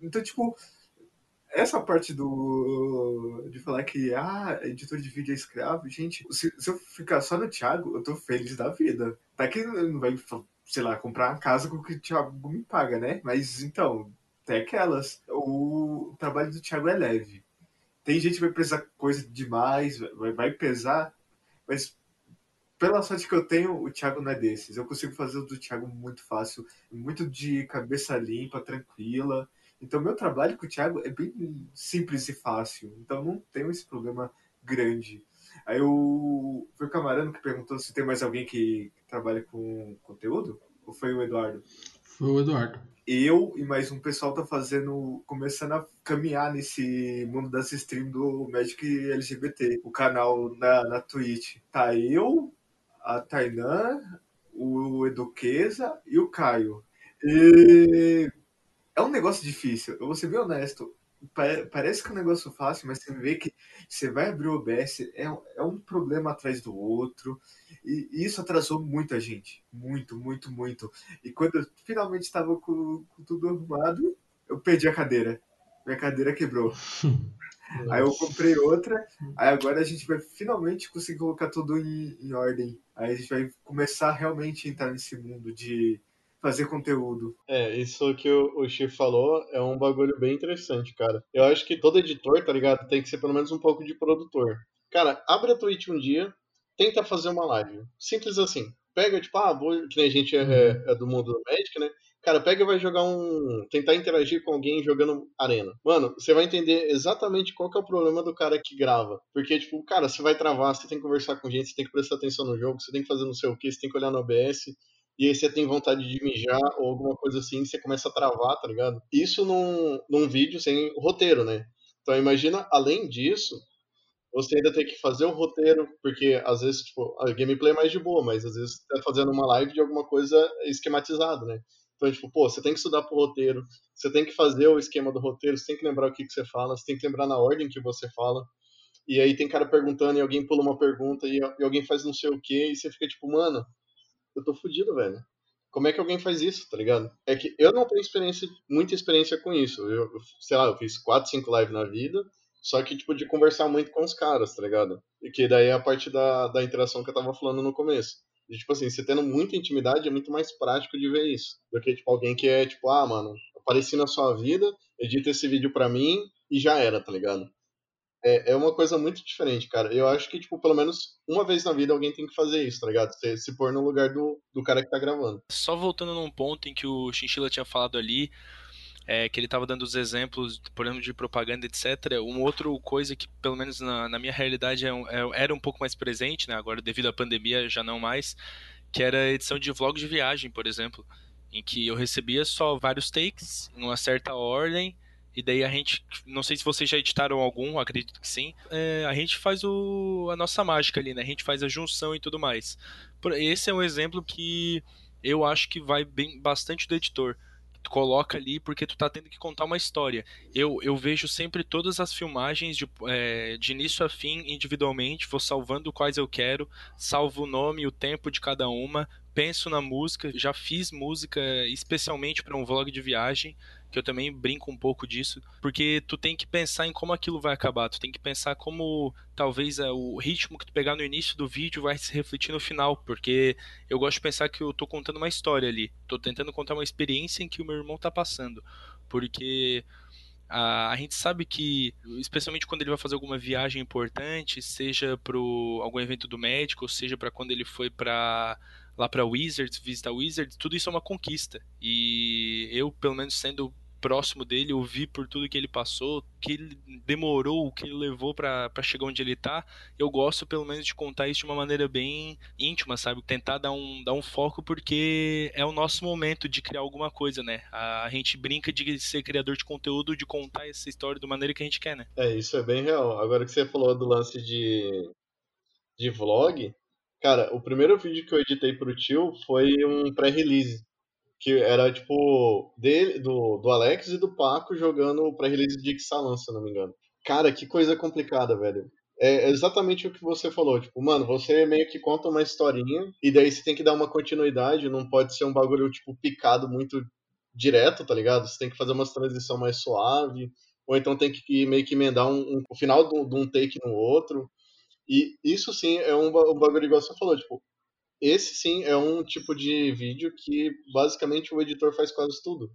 Então, tipo, essa parte do de falar que ah, editor de vídeo é escravo, gente, se, se eu ficar só no Thiago, eu tô feliz da vida. Tá que não vai, sei lá, comprar uma casa com o que o Thiago me paga, né? Mas então, tem aquelas. O trabalho do Thiago é leve. Tem gente que vai pesar coisa demais, vai, vai pesar, mas pela sorte que eu tenho, o Thiago não é desses. Eu consigo fazer o do Thiago muito fácil, muito de cabeça limpa, tranquila. Então, meu trabalho com o Thiago é bem simples e fácil. Então, não tenho esse problema grande. Aí o... foi o Camarano que perguntou se tem mais alguém que, que trabalha com conteúdo? Ou foi o Eduardo? Foi o Eduardo. Eu e mais um pessoal tá fazendo, começando a caminhar nesse mundo das streams do Magic LGBT, o canal na, na Twitch. Tá eu, a Tainã, o Eduqueza e o Caio. E é um negócio difícil, eu vou ser bem honesto. Parece que é um negócio fácil, mas você vê que você vai abrir o OBS, é, é um problema atrás do outro, e, e isso atrasou muita gente. Muito, muito, muito. E quando eu finalmente estava com, com tudo arrumado, eu perdi a cadeira. Minha cadeira quebrou. Aí eu comprei outra, aí agora a gente vai finalmente conseguir colocar tudo em, em ordem. Aí a gente vai começar realmente a entrar nesse mundo de fazer conteúdo. É, isso que o, o Chief falou é um bagulho bem interessante, cara. Eu acho que todo editor, tá ligado, tem que ser pelo menos um pouco de produtor. Cara, abre a Twitch um dia, tenta fazer uma live. Simples assim. Pega, tipo, ah, vou, que nem a gente é, é, é do mundo do Magic, né? Cara, pega e vai jogar um. tentar interagir com alguém jogando arena. Mano, você vai entender exatamente qual que é o problema do cara que grava. Porque, tipo, cara, você vai travar, você tem que conversar com gente, você tem que prestar atenção no jogo, você tem que fazer não sei o que, você tem que olhar no OBS. E aí você tem vontade de mijar ou alguma coisa assim, você começa a travar, tá ligado? Isso num, num vídeo sem roteiro, né? Então imagina, além disso, você ainda tem que fazer o roteiro, porque às vezes, tipo, a gameplay é mais de boa, mas às vezes você tá fazendo uma live de alguma coisa esquematizada, né? Então, tipo, pô, você tem que estudar pro roteiro, você tem que fazer o esquema do roteiro, você tem que lembrar o que, que você fala, você tem que lembrar na ordem que você fala. E aí tem cara perguntando e alguém pula uma pergunta e, e alguém faz não sei o que, e você fica tipo, mano, eu tô fudido, velho. Como é que alguém faz isso, tá ligado? É que eu não tenho experiência, muita experiência com isso. Eu, sei lá, eu fiz 4, 5 lives na vida, só que, tipo, de conversar muito com os caras, tá ligado? E que daí é a parte da, da interação que eu tava falando no começo. E, tipo assim, você tendo muita intimidade é muito mais prático de ver isso. Do que, tipo, alguém que é, tipo, ah, mano, apareci na sua vida, edita esse vídeo pra mim e já era, tá ligado? É, é uma coisa muito diferente, cara. Eu acho que, tipo, pelo menos uma vez na vida alguém tem que fazer isso, tá ligado? Se, se pôr no lugar do, do cara que tá gravando. Só voltando num ponto em que o Chinchilla tinha falado ali, é, que ele estava dando os exemplos, por exemplo, de propaganda, etc. Uma outra coisa que, pelo menos na, na minha realidade, é, é, era um pouco mais presente, né? agora devido à pandemia já não mais, que era a edição de vlog de viagem, por exemplo, em que eu recebia só vários takes, em uma certa ordem, e daí a gente, não sei se vocês já editaram algum, acredito que sim, é, a gente faz o, a nossa mágica ali, né? A gente faz a junção e tudo mais. Esse é um exemplo que eu acho que vai bem bastante do editor Tu coloca ali porque tu tá tendo que contar uma história. Eu, eu vejo sempre todas as filmagens de, é, de início a fim individualmente, vou salvando quais eu quero, salvo o nome e o tempo de cada uma, penso na música, já fiz música especialmente para um vlog de viagem, que eu também brinco um pouco disso, porque tu tem que pensar em como aquilo vai acabar, tu tem que pensar como talvez é, o ritmo que tu pegar no início do vídeo vai se refletir no final, porque eu gosto de pensar que eu tô contando uma história ali, tô tentando contar uma experiência em que o meu irmão tá passando, porque a, gente sabe que, especialmente quando ele vai fazer alguma viagem importante, seja para algum evento do médico, ou seja para quando ele foi para lá para Wizards, visitar Wizards, tudo isso é uma conquista. E eu, pelo menos sendo próximo dele, ouvi por tudo que ele passou, que ele demorou, o que ele levou para chegar onde ele tá. Eu gosto pelo menos de contar isso de uma maneira bem íntima, sabe? Tentar dar um, dar um foco porque é o nosso momento de criar alguma coisa, né? A, a gente brinca de ser criador de conteúdo, de contar essa história da maneira que a gente quer, né? É, isso é bem real. Agora que você falou do lance de, de vlog, cara, o primeiro vídeo que eu editei pro tio foi um pré-release que era tipo dele, do, do Alex e do Paco jogando o pré-release de Ixalan, se não me engano. Cara, que coisa complicada, velho. É exatamente o que você falou, tipo, mano, você meio que conta uma historinha e daí você tem que dar uma continuidade, não pode ser um bagulho tipo picado muito direto, tá ligado? Você tem que fazer uma transição mais suave, ou então tem que meio que emendar um, um, o final de um take no outro. E isso sim é um, um bagulho igual você falou, tipo, esse sim é um tipo de vídeo que basicamente o editor faz quase tudo.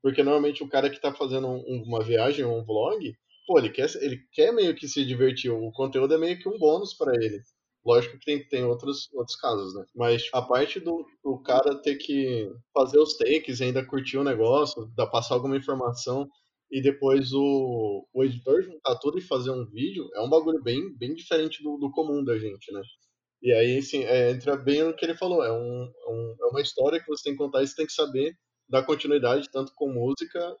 Porque normalmente o cara que está fazendo um, uma viagem ou um vlog, pô, ele quer, ele quer meio que se divertir. O conteúdo é meio que um bônus para ele. Lógico que tem, tem outros, outros casos, né? Mas a parte do, do cara ter que fazer os takes ainda curtir o negócio, dar, passar alguma informação e depois o, o editor juntar tudo e fazer um vídeo, é um bagulho bem, bem diferente do, do comum da gente, né? E aí, sim, é, entra bem no que ele falou. É, um, um, é uma história que você tem que contar e você tem que saber dar continuidade tanto com música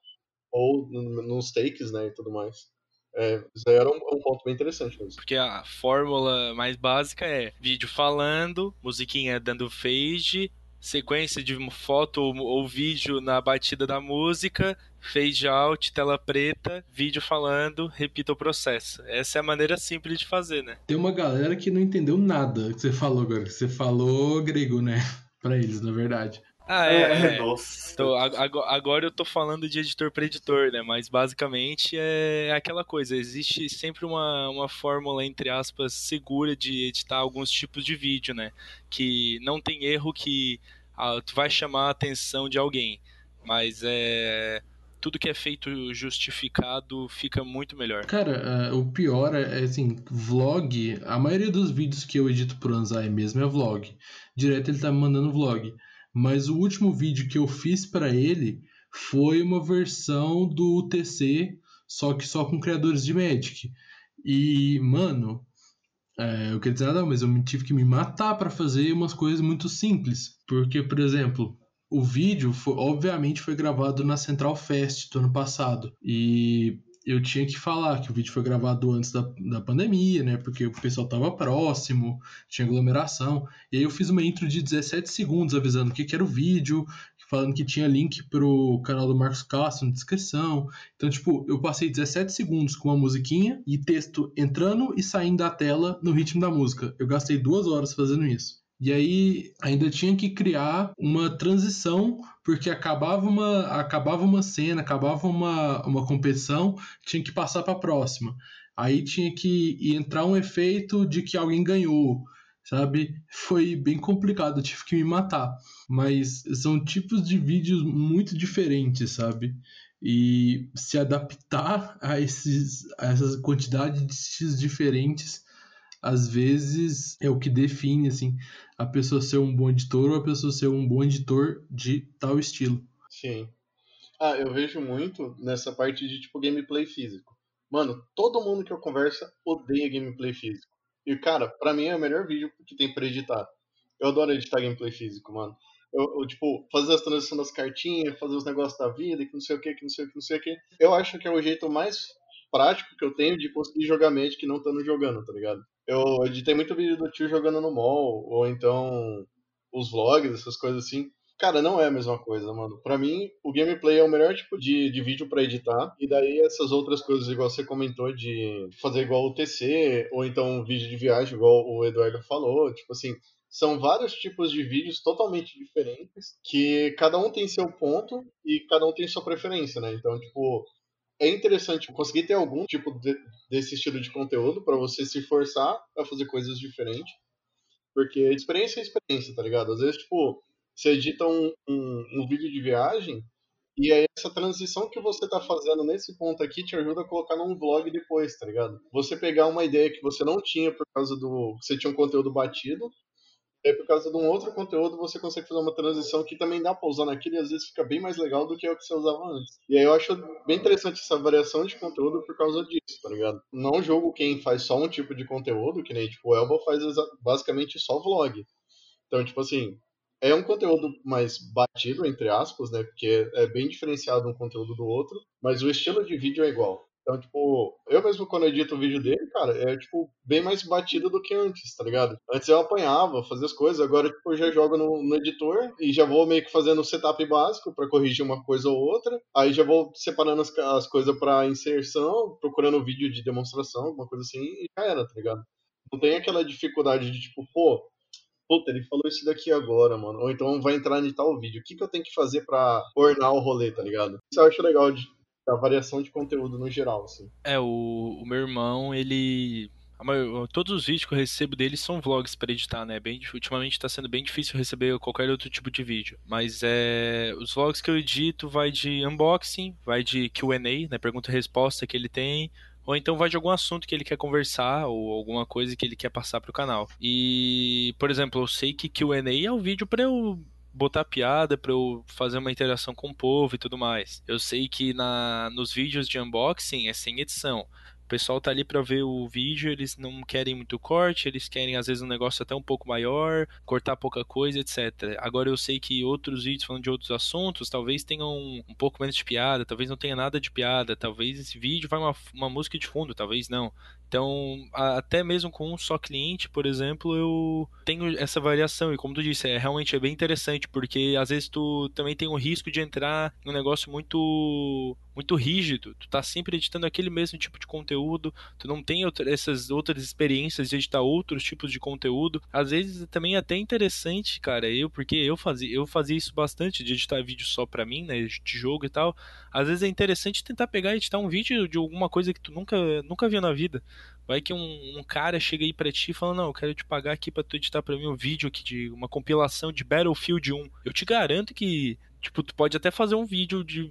ou nos takes, né, e tudo mais. É, era um, um, ponto bem interessante mesmo. Porque a fórmula mais básica é vídeo falando, musiquinha dando fade, sequência de foto ou, ou vídeo na batida da música, fade out, tela preta, vídeo falando, repita o processo. Essa é a maneira simples de fazer, né? Tem uma galera que não entendeu nada que você falou agora. Você falou grego, né? Pra eles, na verdade. Ah, é. é. Tô, agora eu tô falando de editor para editor, né? Mas basicamente é aquela coisa. Existe sempre uma, uma fórmula, entre aspas, segura de editar alguns tipos de vídeo, né? Que não tem erro que ah, tu vai chamar a atenção de alguém. Mas é. Tudo que é feito justificado fica muito melhor. Cara, uh, o pior é, é, assim, vlog. A maioria dos vídeos que eu edito pro Anzai mesmo é vlog. Direto ele tá me mandando vlog. Mas o último vídeo que eu fiz para ele foi uma versão do UTC, só que só com criadores de Magic. E, mano, é, eu queria dizer nada, mas eu tive que me matar para fazer umas coisas muito simples. Porque, por exemplo, o vídeo, foi, obviamente, foi gravado na Central Fest do ano passado. E eu tinha que falar que o vídeo foi gravado antes da, da pandemia, né? Porque o pessoal tava próximo, tinha aglomeração. E aí eu fiz uma intro de 17 segundos avisando o que, que era o vídeo, falando que tinha link pro canal do Marcos Castro na descrição. Então, tipo, eu passei 17 segundos com uma musiquinha e texto entrando e saindo da tela no ritmo da música. Eu gastei duas horas fazendo isso. E aí ainda tinha que criar uma transição, porque acabava uma, acabava uma cena, acabava uma, uma competição, tinha que passar para a próxima. Aí tinha que entrar um efeito de que alguém ganhou, sabe? Foi bem complicado, eu tive que me matar. Mas são tipos de vídeos muito diferentes, sabe? E se adaptar a, esses, a essas quantidades de estilos diferentes às vezes é o que define assim a pessoa ser um bom editor ou a pessoa ser um bom editor de tal estilo. Sim. Ah, eu vejo muito nessa parte de tipo gameplay físico. Mano, todo mundo que eu converso odeia gameplay físico. E cara, para mim é o melhor vídeo que tem para editar. Eu adoro editar gameplay físico, mano. Eu, eu, tipo, fazer as transições das cartinhas, fazer os negócios da vida, que não sei o que, que não sei o que, não sei o que. Eu acho que é o jeito mais prático que eu tenho de conseguir jogar Magic não estando jogando, tá ligado? Eu editei muito vídeo do tio jogando no mall, ou então os vlogs, essas coisas assim. Cara, não é a mesma coisa, mano. Pra mim, o gameplay é o melhor tipo de, de vídeo pra editar. E daí essas outras coisas, igual você comentou, de fazer igual o TC, ou então um vídeo de viagem, igual o Eduardo falou. Tipo assim, são vários tipos de vídeos totalmente diferentes, que cada um tem seu ponto e cada um tem sua preferência, né? Então, tipo, é interessante conseguir ter algum tipo de, desse estilo de conteúdo para você se forçar a fazer coisas diferentes. Porque experiência é experiência, tá ligado? Às vezes, tipo, você edita um, um, um, vídeo de viagem e aí essa transição que você tá fazendo nesse ponto aqui te ajuda a colocar num vlog depois, tá ligado? Você pegar uma ideia que você não tinha por causa do. Você tinha um conteúdo batido, aí por causa de um outro conteúdo você consegue fazer uma transição que também dá pra usar naquilo e às vezes fica bem mais legal do que o que você usava antes. E aí eu acho bem interessante essa variação de conteúdo por causa disso, tá ligado? Não jogo quem faz só um tipo de conteúdo, que nem tipo o Elba faz basicamente só vlog. Então, tipo assim, é um conteúdo mais batido, entre aspas, né? Porque é bem diferenciado um conteúdo do outro, mas o estilo de vídeo é igual. Então, tipo, eu mesmo quando edito o vídeo dele, cara, é, tipo, bem mais batido do que antes, tá ligado? Antes eu apanhava, fazia as coisas, agora, tipo, eu já jogo no, no editor e já vou meio que fazendo o setup básico para corrigir uma coisa ou outra. Aí já vou separando as, as coisas para inserção, procurando vídeo de demonstração, alguma coisa assim, e já era, tá ligado? Não tem aquela dificuldade de, tipo, pô, puta, ele falou isso daqui agora, mano. Ou então vai entrar em tal vídeo. O que, que eu tenho que fazer para ornar o rolê, tá ligado? Isso eu acho legal de, da variação de conteúdo no geral, assim. É, o, o meu irmão, ele. Todos os vídeos que eu recebo dele são vlogs para editar, né? Bem, ultimamente tá sendo bem difícil receber qualquer outro tipo de vídeo. Mas é. Os vlogs que eu edito vai de unboxing, vai de QA, né? Pergunta e resposta que ele tem ou então vai de algum assunto que ele quer conversar ou alguma coisa que ele quer passar para o canal. E, por exemplo, eu sei que Q&A é o vídeo para eu botar piada, para eu fazer uma interação com o povo e tudo mais. Eu sei que na nos vídeos de unboxing é sem edição pessoal tá ali para ver o vídeo, eles não querem muito corte, eles querem às vezes um negócio até um pouco maior, cortar pouca coisa, etc. Agora eu sei que outros vídeos falando de outros assuntos, talvez tenham um, um pouco menos de piada, talvez não tenha nada de piada, talvez esse vídeo vai uma, uma música de fundo, talvez não. Então, até mesmo com um só cliente, por exemplo, eu tenho essa variação. E como tu disse, é realmente é bem interessante, porque às vezes tu também tem o risco de entrar num negócio muito muito rígido. Tu tá sempre editando aquele mesmo tipo de conteúdo, tu não tem outra, essas outras experiências de editar outros tipos de conteúdo. Às vezes também é até interessante, cara, eu porque eu fazia, eu fazia isso bastante de editar vídeo só para mim, né, de jogo e tal. Às vezes é interessante tentar pegar e editar um vídeo de alguma coisa que tu nunca nunca viu na vida. Vai que um, um, cara chega aí pra ti e fala: Não, eu quero te pagar aqui pra tu editar pra mim um vídeo aqui de uma compilação de Battlefield 1. Eu te garanto que, tipo, tu pode até fazer um vídeo de,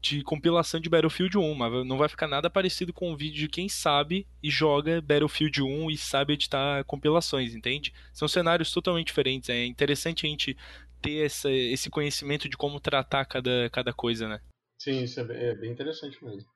de compilação de Battlefield 1, mas não vai ficar nada parecido com um vídeo de quem sabe e joga Battlefield 1 e sabe editar compilações, entende? São cenários totalmente diferentes. É interessante a gente ter essa, esse conhecimento de como tratar cada, cada coisa, né? Sim, isso é bem, é bem interessante mesmo.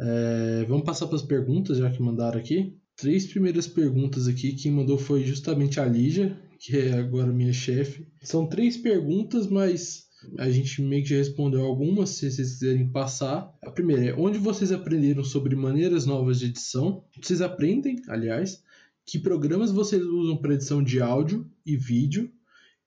É, vamos passar para as perguntas, já que mandaram aqui. Três primeiras perguntas aqui, quem mandou foi justamente a Lígia, que é agora minha chefe. São três perguntas, mas a gente meio que já respondeu algumas, se vocês quiserem passar. A primeira é: onde vocês aprenderam sobre maneiras novas de edição? Vocês aprendem, aliás, que programas vocês usam para edição de áudio e vídeo?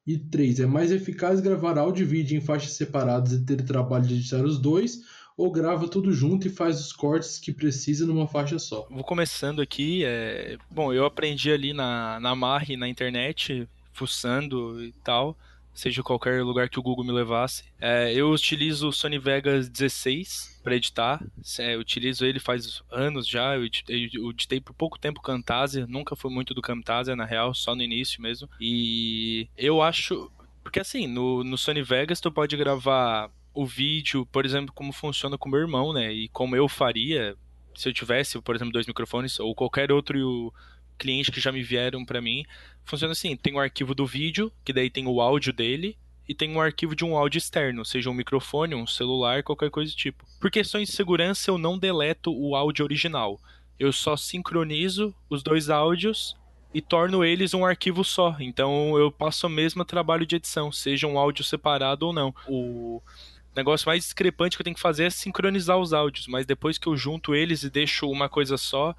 E três, é mais eficaz gravar áudio e vídeo em faixas separadas e ter trabalho de editar os dois? ou grava tudo junto e faz os cortes que precisa numa faixa só? Vou começando aqui. É... Bom, eu aprendi ali na, na Marre, na internet, fuçando e tal, seja qualquer lugar que o Google me levasse. É, eu utilizo o Sony Vegas 16 para editar. É, eu utilizo ele faz anos já. Eu editei, eu editei por pouco tempo Camtasia, nunca fui muito do Camtasia, na real, só no início mesmo. E eu acho. Porque assim, no, no Sony Vegas tu pode gravar o vídeo, por exemplo, como funciona com meu irmão, né? E como eu faria se eu tivesse, por exemplo, dois microfones ou qualquer outro cliente que já me vieram para mim, funciona assim: tem o arquivo do vídeo, que daí tem o áudio dele, e tem um arquivo de um áudio externo, seja um microfone, um celular, qualquer coisa do tipo. Por questões de segurança, eu não deleto o áudio original. Eu só sincronizo os dois áudios e torno eles um arquivo só. Então eu passo o mesmo trabalho de edição, seja um áudio separado ou não. O negócio mais discrepante que eu tenho que fazer é sincronizar os áudios, mas depois que eu junto eles e deixo uma coisa só,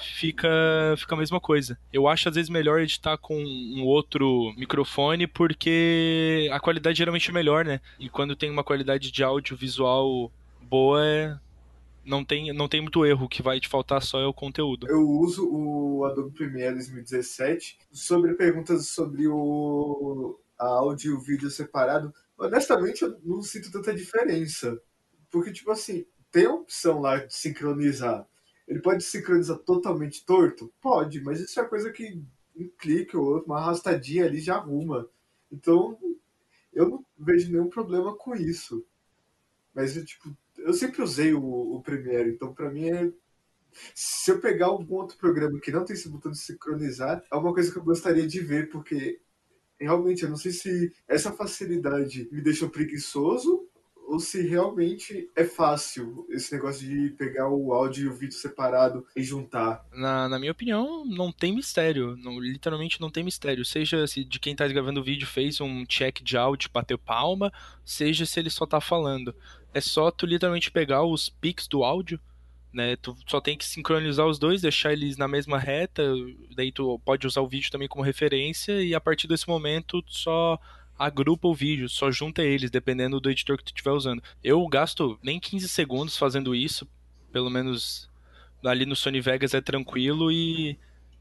fica, fica a mesma coisa. Eu acho às vezes melhor editar com um outro microfone porque a qualidade geralmente é melhor, né? E quando tem uma qualidade de áudio visual boa, é... não, tem, não tem muito erro. O que vai te faltar só é o conteúdo. Eu uso o Adobe Premiere 2017 sobre perguntas sobre o áudio e o vídeo separado. Honestamente, eu não sinto tanta diferença. Porque, tipo assim, tem a opção lá de sincronizar. Ele pode sincronizar totalmente torto? Pode, mas isso é coisa que um clique ou outro, uma arrastadinha ali já arruma. Então, eu não vejo nenhum problema com isso. Mas, eu, tipo, eu sempre usei o, o Premiere, então pra mim é. Se eu pegar algum outro programa que não tem esse botão de sincronizar, é uma coisa que eu gostaria de ver, porque realmente eu não sei se essa facilidade me deixou preguiçoso ou se realmente é fácil esse negócio de pegar o áudio e o vídeo separado e juntar. Na, na minha opinião, não tem mistério. Não, literalmente não tem mistério. Seja se de quem tá gravando o vídeo fez um check de áudio, bater palma, seja se ele só tá falando. É só tu literalmente pegar os pics do áudio, né? Tu só tem que sincronizar os dois, deixar eles na mesma reta, daí tu pode usar o vídeo também como referência e a partir desse momento tu só agrupa o vídeo, só junta eles, dependendo do editor que tu estiver usando. Eu gasto nem 15 segundos fazendo isso, pelo menos ali no Sony Vegas é tranquilo e,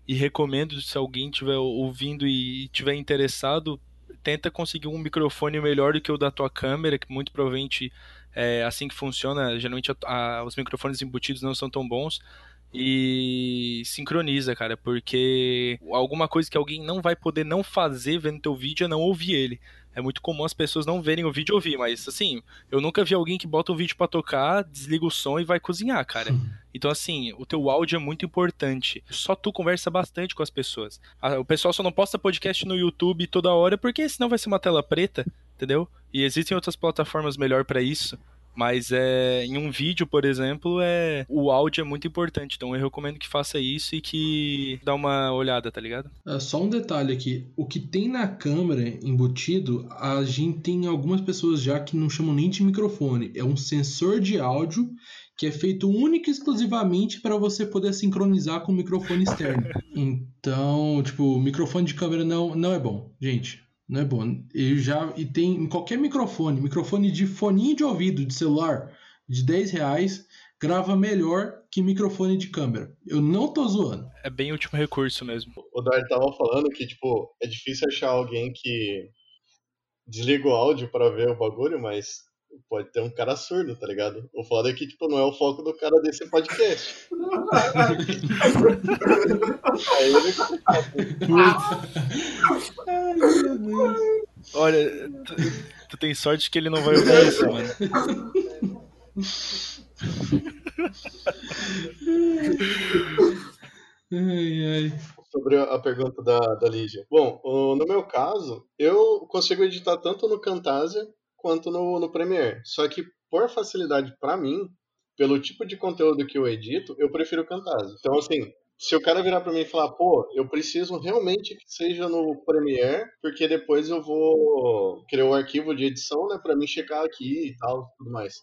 e recomendo se alguém estiver ouvindo e estiver interessado, tenta conseguir um microfone melhor do que o da tua câmera, que muito provavelmente é assim que funciona. Geralmente a, a, os microfones embutidos não são tão bons e sincroniza, cara, porque alguma coisa que alguém não vai poder não fazer vendo teu vídeo é não ouvir ele. É muito comum as pessoas não verem o vídeo e ouvir, mas assim, eu nunca vi alguém que bota um vídeo para tocar, desliga o som e vai cozinhar, cara. Então assim, o teu áudio é muito importante. Só tu conversa bastante com as pessoas. O pessoal só não posta podcast no YouTube toda hora porque senão vai ser uma tela preta, entendeu? E existem outras plataformas melhor para isso. Mas é, em um vídeo, por exemplo, é o áudio é muito importante. Então eu recomendo que faça isso e que dá uma olhada, tá ligado? É, só um detalhe aqui. O que tem na câmera embutido, a gente tem algumas pessoas já que não chamam nem de microfone. É um sensor de áudio que é feito única e exclusivamente para você poder sincronizar com o microfone externo. Então, tipo, o microfone de câmera não, não é bom, gente. Não é bom. Eu já e tem em qualquer microfone, microfone de foninho de ouvido de celular de 10 reais, grava melhor que microfone de câmera. Eu não tô zoando. É bem último recurso mesmo. O Dar tava falando que, tipo, é difícil achar alguém que desliga o áudio para ver o bagulho, mas pode ter um cara surdo, tá ligado? O foda é que, tipo, não é o foco do cara desse podcast. Aí ele Ai, meu Deus. Olha, tu, tu tem sorte que ele não vai ouvir isso, mano. Ai, ai. sobre a pergunta da, da Lígia. Bom, no meu caso, eu consigo editar tanto no Camtasia quanto no, no Premiere. Só que, por facilidade pra mim, pelo tipo de conteúdo que eu edito, eu prefiro o Camtasia. Então, assim, se o cara virar pra mim e falar, pô, eu preciso realmente que seja no Premiere, porque depois eu vou criar o arquivo de edição, né, pra mim checar aqui e tal, tudo mais.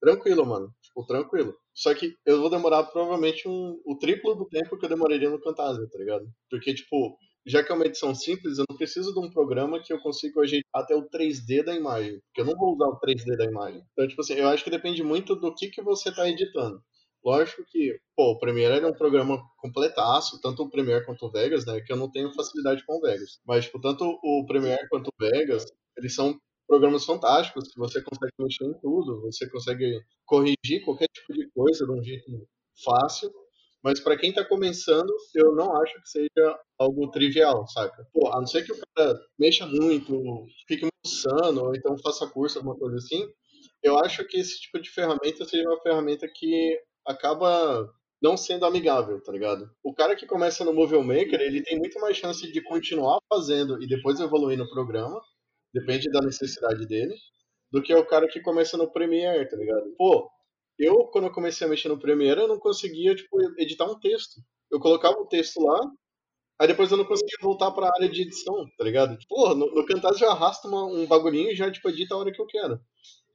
Tranquilo, mano. Tipo, tranquilo. Só que eu vou demorar provavelmente um, o triplo do tempo que eu demoraria no Camtasia, tá ligado? Porque, tipo, já que é uma edição simples, eu não preciso de um programa que eu consiga ajeitar até o 3D da imagem. Porque eu não vou usar o 3D da imagem. Então, tipo assim, eu acho que depende muito do que, que você tá editando. Lógico que, pô, o Premiere é um programa completaço, tanto o Premiere quanto o Vegas, né? Que eu não tenho facilidade com o Vegas. Mas, tipo, tanto o Premiere quanto o Vegas, eles são programas fantásticos, que você consegue mexer em tudo, você consegue corrigir qualquer tipo de coisa de um jeito fácil. Mas para quem tá começando, eu não acho que seja algo trivial, saca? Pô, a não ser que o cara mexa muito, fique muito sano, ou então faça curso, alguma coisa assim, eu acho que esse tipo de ferramenta seja uma ferramenta que acaba não sendo amigável, tá ligado? O cara que começa no Movie Maker, ele tem muito mais chance de continuar fazendo e depois evoluir no programa, depende da necessidade dele, do que o cara que começa no Premiere, tá ligado? Pô, eu, quando eu comecei a mexer no Premiere, eu não conseguia, tipo, editar um texto. Eu colocava o texto lá, aí depois eu não conseguia voltar pra área de edição, tá ligado? Pô, no, no Camtasia eu arrasto uma, um bagulhinho e já, tipo, edita a hora que eu quero.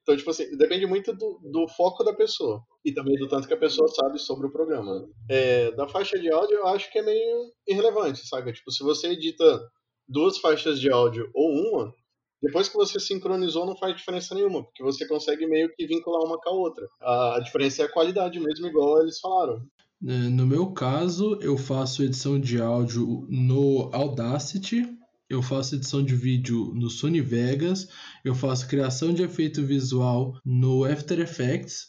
Então, tipo assim, depende muito do, do foco da pessoa. E também do tanto que a pessoa sabe sobre o programa. É, da faixa de áudio, eu acho que é meio irrelevante, sabe? Tipo, se você edita duas faixas de áudio ou uma, depois que você sincronizou, não faz diferença nenhuma, porque você consegue meio que vincular uma com a outra. A diferença é a qualidade mesmo, igual eles falaram. É, No meu caso, eu faço edição de áudio no Audacity, eu faço edição de vídeo no Sony Vegas, eu faço criação de efeito visual no After Effects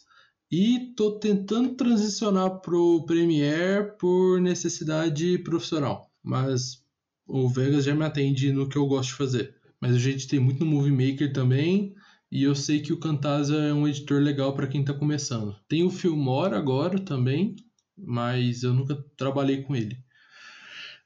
e tô tentando transicionar pro Premiere por necessidade profissional, mas o Vegas já me atende no que eu gosto de fazer. Mas a gente tem muito no Movie Maker também, e eu sei que o Camtasia é um editor legal para quem está começando. Tem o Filmora agora também, mas eu nunca trabalhei com ele.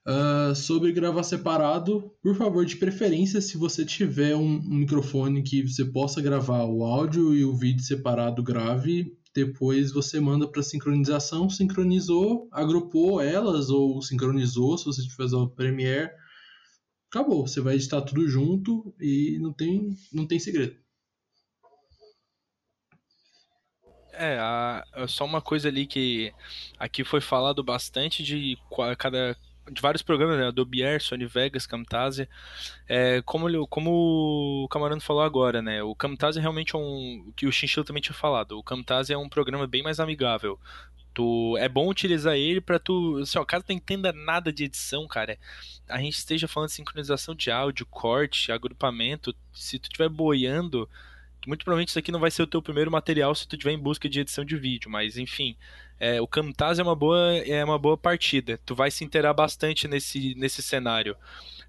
Ah, sobre gravar separado, por favor, de preferência, se você tiver um, um microfone que você possa gravar o áudio e o vídeo separado, grave. Depois você manda para sincronização, sincronizou, agrupou elas ou sincronizou, se você tiver o Premiere. Acabou, você vai editar tudo junto e não tem, não tem segredo. É, a- é só uma coisa ali que aqui foi falado bastante de cada de vários programas, né? Adobe Air, Sony Vegas, Camtasia. É, como, como o Camarano falou agora, né? O Camtasia realmente é um. Que o Chinchilla também tinha falado. O Camtasia é um programa bem mais amigável. Tu, é bom utilizar ele pra tu. Assim, ó, caso não entenda nada de edição, cara, a gente esteja falando de sincronização de áudio, corte, agrupamento. Se tu estiver boiando, muito provavelmente isso aqui não vai ser o teu primeiro material se tu estiver em busca de edição de vídeo, mas enfim. É, o Camtasia é uma boa é uma boa partida. Tu vai se inteirar bastante nesse, nesse cenário.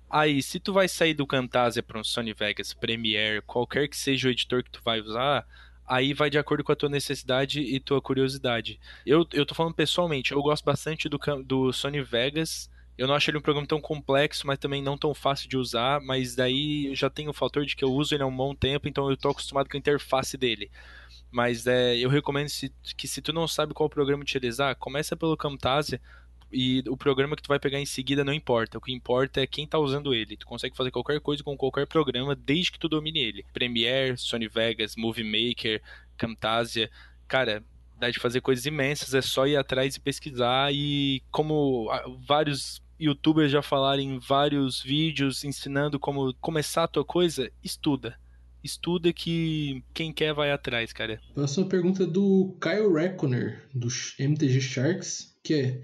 Aí, se tu vai sair do Camtasia para um Sony Vegas, Premiere, qualquer que seja o editor que tu vai usar, aí vai de acordo com a tua necessidade e tua curiosidade. Eu, eu tô falando pessoalmente, eu gosto bastante do, do Sony Vegas. Eu não acho ele um programa tão complexo, mas também não tão fácil de usar. Mas daí já tem o fator de que eu uso ele há um bom tempo, então eu tô acostumado com a interface dele. Mas é, eu recomendo se- que se tu não sabe qual programa utilizar, começa pelo Camtasia e o programa que tu vai pegar em seguida não importa. O que importa é quem tá usando ele. Tu consegue fazer qualquer coisa com qualquer programa desde que tu domine ele. Premiere, Sony Vegas, Movie Maker, Camtasia. Cara, dá de fazer coisas imensas, é só ir atrás e pesquisar e como ah, vários youtubers já falaram em vários vídeos ensinando como começar a tua coisa, estuda. Estuda que quem quer vai atrás, cara. Próxima pergunta é do Kyle Reckoner, do MTG Sharks, que é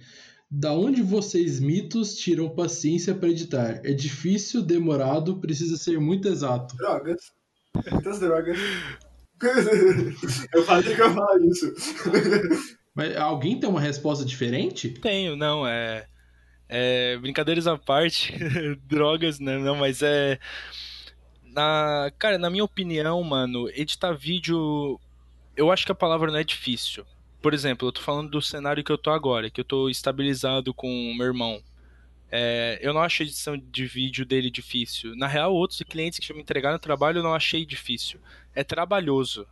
Da onde vocês mitos tiram paciência para editar? É difícil, demorado, precisa ser muito exato. Drogas. Muitas drogas. eu falei que eu ia falar isso. Mas alguém tem uma resposta diferente? Tenho, não, é. é brincadeiras à parte, drogas, né? Não, mas é. Na, cara, na minha opinião, mano, editar vídeo. Eu acho que a palavra não é difícil. Por exemplo, eu tô falando do cenário que eu tô agora, que eu tô estabilizado com o meu irmão. É, eu não acho a edição de vídeo dele difícil. Na real, outros clientes que já me entregaram trabalho eu não achei difícil. É trabalhoso,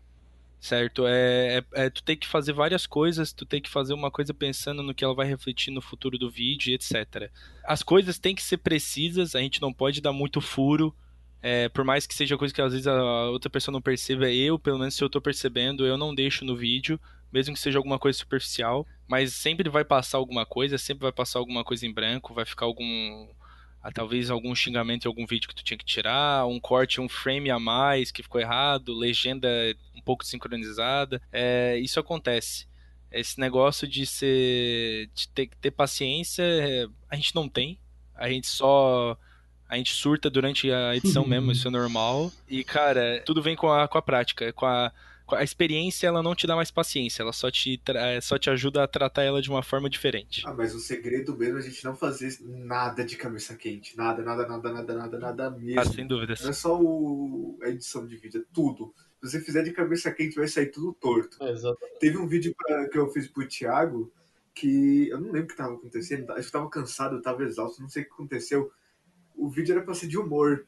certo? É, é, é- tu tem que fazer várias coisas, tu tem que fazer uma coisa pensando no que ela vai refletir no futuro do vídeo, etc. As coisas têm que ser precisas, a gente não pode dar muito furo. É, por mais que seja coisa que às vezes a outra pessoa não perceba, eu, pelo menos se eu tô percebendo, eu não deixo no vídeo, mesmo que seja alguma coisa superficial, mas sempre vai passar alguma coisa, sempre vai passar alguma coisa em branco, vai ficar algum ah, talvez algum xingamento em algum vídeo que tu tinha que tirar, um corte, um frame a mais que ficou errado, legenda um pouco sincronizada. É, isso acontece. Esse negócio de ser. de ter ter paciência, é, a gente não tem. A gente só. A gente surta durante a edição mesmo, isso é normal. E, cara, tudo vem com a, com a prática, com a. a experiência ela não te dá mais paciência, ela só te, tra- só te ajuda a tratar ela de uma forma diferente. Ah, mas o segredo mesmo é a gente não fazer nada de cabeça quente. Nada, nada, nada, nada, nada, nada mesmo. Ah, sem dúvidas. Não é só o... a edição de vídeo, é tudo. Se você fizer de cabeça quente, vai sair tudo torto. É, exato. Teve um vídeo pra- que eu fiz pro Thiago que eu não lembro o que tava acontecendo. Acho que eu tava cansado, eu tava exausto, não sei o que aconteceu. O vídeo era pra ser de humor.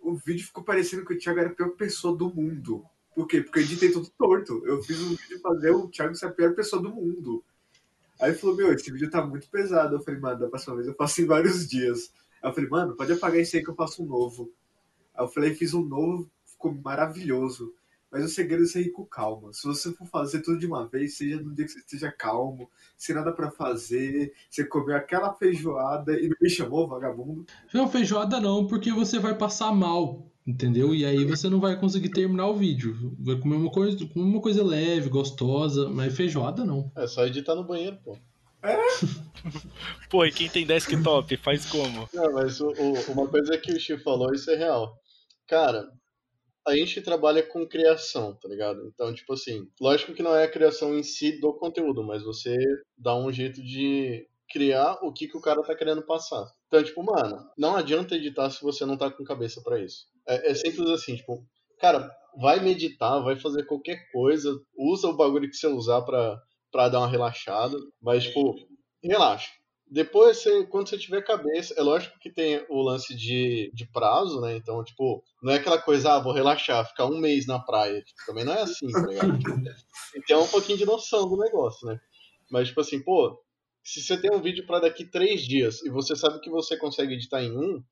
O vídeo ficou parecendo que o Thiago era a pior pessoa do mundo. Por quê? Porque eu editei tudo torto. Eu fiz um vídeo fazer o Thiago ser a pior pessoa do mundo. Aí ele falou, meu, esse vídeo tá muito pesado. Eu falei, mano, da próxima vez eu faço em vários dias. Aí eu falei, mano, pode apagar isso aí que eu faço um novo. Aí eu falei, fiz um novo, ficou maravilhoso. Mas o segredo é você com calma. Se você for fazer tudo de uma vez, seja no dia que você esteja calmo, sem nada pra fazer, você comeu aquela feijoada e não me chamou, vagabundo. Não, feijoada não, porque você vai passar mal, entendeu? E aí você não vai conseguir terminar o vídeo. Vai comer uma coisa, comer uma coisa leve, gostosa, mas feijoada não. É só editar no banheiro, pô. Pô, e quem tem desktop, faz como? Não, mas o- o- uma coisa que o Chico falou, isso é real. Cara, a gente trabalha com criação, tá ligado? Então, tipo assim, lógico que não é a criação em si do conteúdo, mas você dá um jeito de criar o que, que o cara tá querendo passar. Então, tipo, mano, não adianta editar se você não tá com cabeça pra isso. É, é simples assim, tipo, cara, vai meditar, vai fazer qualquer coisa, usa o bagulho que você usar pra, pra dar uma relaxada, mas, tipo, relaxa. Depois, você, quando você tiver cabeça, é lógico que tem o lance de, de prazo, né? Então, tipo, não é aquela coisa, ah, vou relaxar, ficar um mês na praia. Tipo, também não é assim, tá ligado? Tem que ter um pouquinho de noção do negócio, né? Mas, tipo assim, pô, se você tem um vídeo pra daqui três dias e você sabe que você consegue editar em um,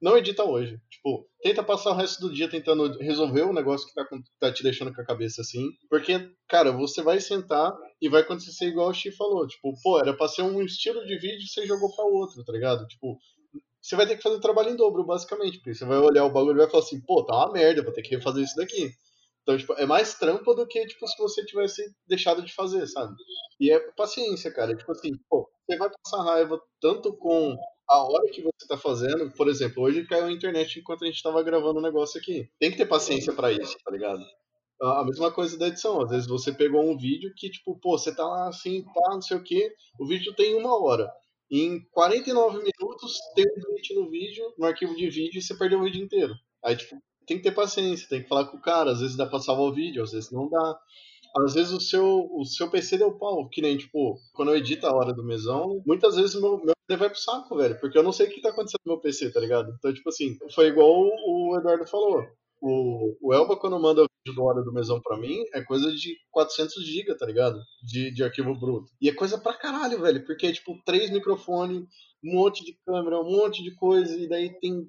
não edita hoje. Tipo, tenta passar o resto do dia tentando resolver o negócio que tá, tá te deixando com a cabeça assim. Porque, cara, você vai sentar e vai acontecer igual o Chi falou. Tipo, pô, era pra ser um estilo de vídeo e você jogou pra outro, tá ligado? Tipo, você vai ter que fazer o trabalho em dobro, basicamente. Porque você vai olhar o bagulho e vai falar assim, pô, tá uma merda, vou ter que refazer isso daqui. Então, tipo, é mais trampa do que, tipo, se você tivesse deixado de fazer, sabe? E é paciência, cara. Tipo assim, pô, você vai passar raiva tanto com a hora que você tá fazendo. Por exemplo, hoje caiu a internet enquanto a gente tava gravando o negócio aqui. Tem que ter paciência pra isso, tá ligado? A mesma coisa da edição. Às vezes você pegou um vídeo que, tipo, pô, você tá lá assim, pá, não sei o quê. O vídeo tem uma hora. Em 49 minutos, tem um glitch no vídeo, no arquivo de vídeo, e você perdeu o vídeo inteiro. Aí, tipo, tem que ter paciência, tem que falar com o cara. Às vezes dá pra salvar o vídeo, às vezes não dá. Às vezes o seu, o seu PC deu pau, que nem, tipo, quando eu edito a hora do mesão, muitas vezes o meu, PC vai pro saco, velho, porque eu não sei o que tá acontecendo no meu PC, tá ligado? Então, tipo assim, foi igual o Eduardo falou. O, o Elba, quando manda o vídeo do Hora do Mesão pra mim, é coisa de 400 GB, tá ligado? De, de arquivo bruto. E é coisa pra caralho, velho, porque é tipo três microfones, um monte de câmera, um monte de coisa, e daí tem,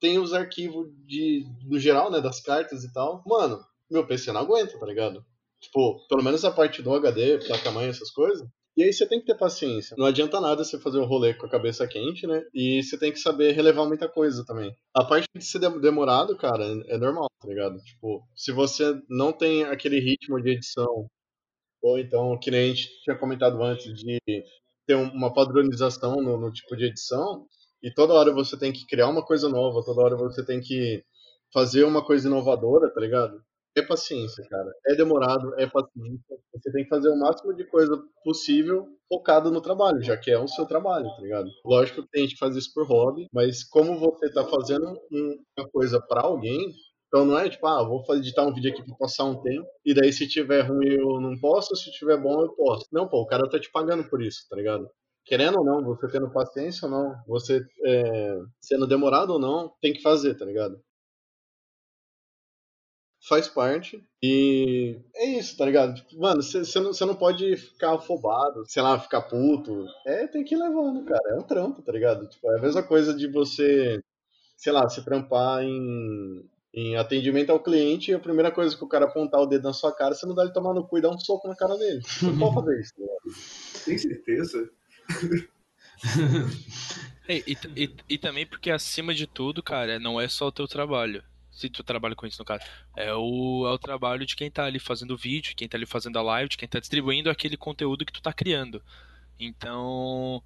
tem os arquivos de, do geral, né, das cartas e tal. Mano, meu PC não aguenta, tá ligado? Tipo, pelo menos a parte do HD, placa-mãe, essas coisas. E aí você tem que ter paciência. Não adianta nada você fazer um rolê com a cabeça quente, né? E você tem que saber relevar muita coisa também. A parte de ser dem- demorado, cara, é normal, tá ligado? Tipo, se você não tem aquele ritmo de edição, ou então, que nem a gente tinha comentado antes, de ter um- uma padronização no, no tipo de edição, e toda hora você tem que criar uma coisa nova, toda hora você tem que fazer uma coisa inovadora, tá ligado? É paciência, cara. É demorado, é paciência. Você tem que fazer o máximo de coisa possível focado no trabalho, já que é o seu trabalho, tá ligado? Lógico que tem gente que faz isso por hobby, mas como você tá fazendo um- uma coisa pra alguém, então não é tipo, ah, vou editar um vídeo aqui pra passar um tempo, e daí se tiver ruim eu não posso, se tiver bom eu posso. Não, pô, o cara tá te pagando por isso, tá ligado? Querendo ou não, você tendo paciência ou não, você é, sendo demorado ou não, tem que fazer, tá ligado? Faz parte. E é isso, tá ligado? Tipo, mano, você não, cê não pode ficar afobado, sei lá, ficar puto. É, tem que ir levando, cara. É um trampo, tá ligado? Tipo, é a mesma coisa de você, sei lá, se trampar em, em atendimento ao cliente e a primeira coisa que o cara apontar o dedo na sua cara, você não dá ele tomar no cu e dar um soco na cara dele. Você não pode fazer isso, tá ligado? Tem certeza? É, e, e, e também porque acima de tudo, cara, não é só o teu trabalho. Se tu trabalha com isso no caso, é o, é o trabalho de quem tá ali fazendo vídeo, quem tá ali fazendo a live, de quem tá distribuindo aquele conteúdo que tu tá criando. Então,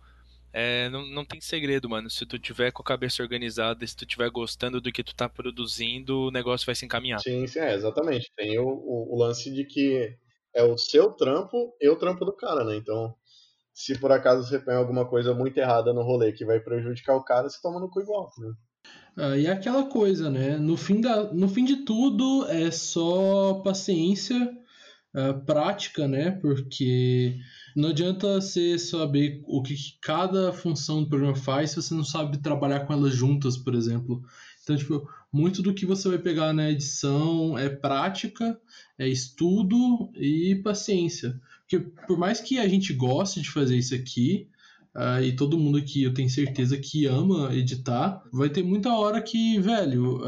é, não, não tem segredo, mano. Se tu tiver com a cabeça organizada, se tu tiver gostando do que tu tá produzindo, o negócio vai se encaminhar. Sim, sim, é, exatamente. Tem o, o, o lance de que é o seu trampo e o trampo do cara, né? Então, se por acaso você põe alguma coisa muito errada no rolê que vai prejudicar o cara, você toma no cu igual, né? Ah, e é aquela coisa, né? No fim, da, no fim de tudo é só paciência, ah, prática, né? Porque não adianta você saber o que cada função do programa faz se você não sabe trabalhar com elas juntas, por exemplo. Então, tipo, muito do que você vai pegar na edição é prática, é estudo e paciência. Porque por mais que a gente goste de fazer isso aqui, ah, e todo mundo aqui eu tenho certeza que ama editar, vai ter muita hora que, velho,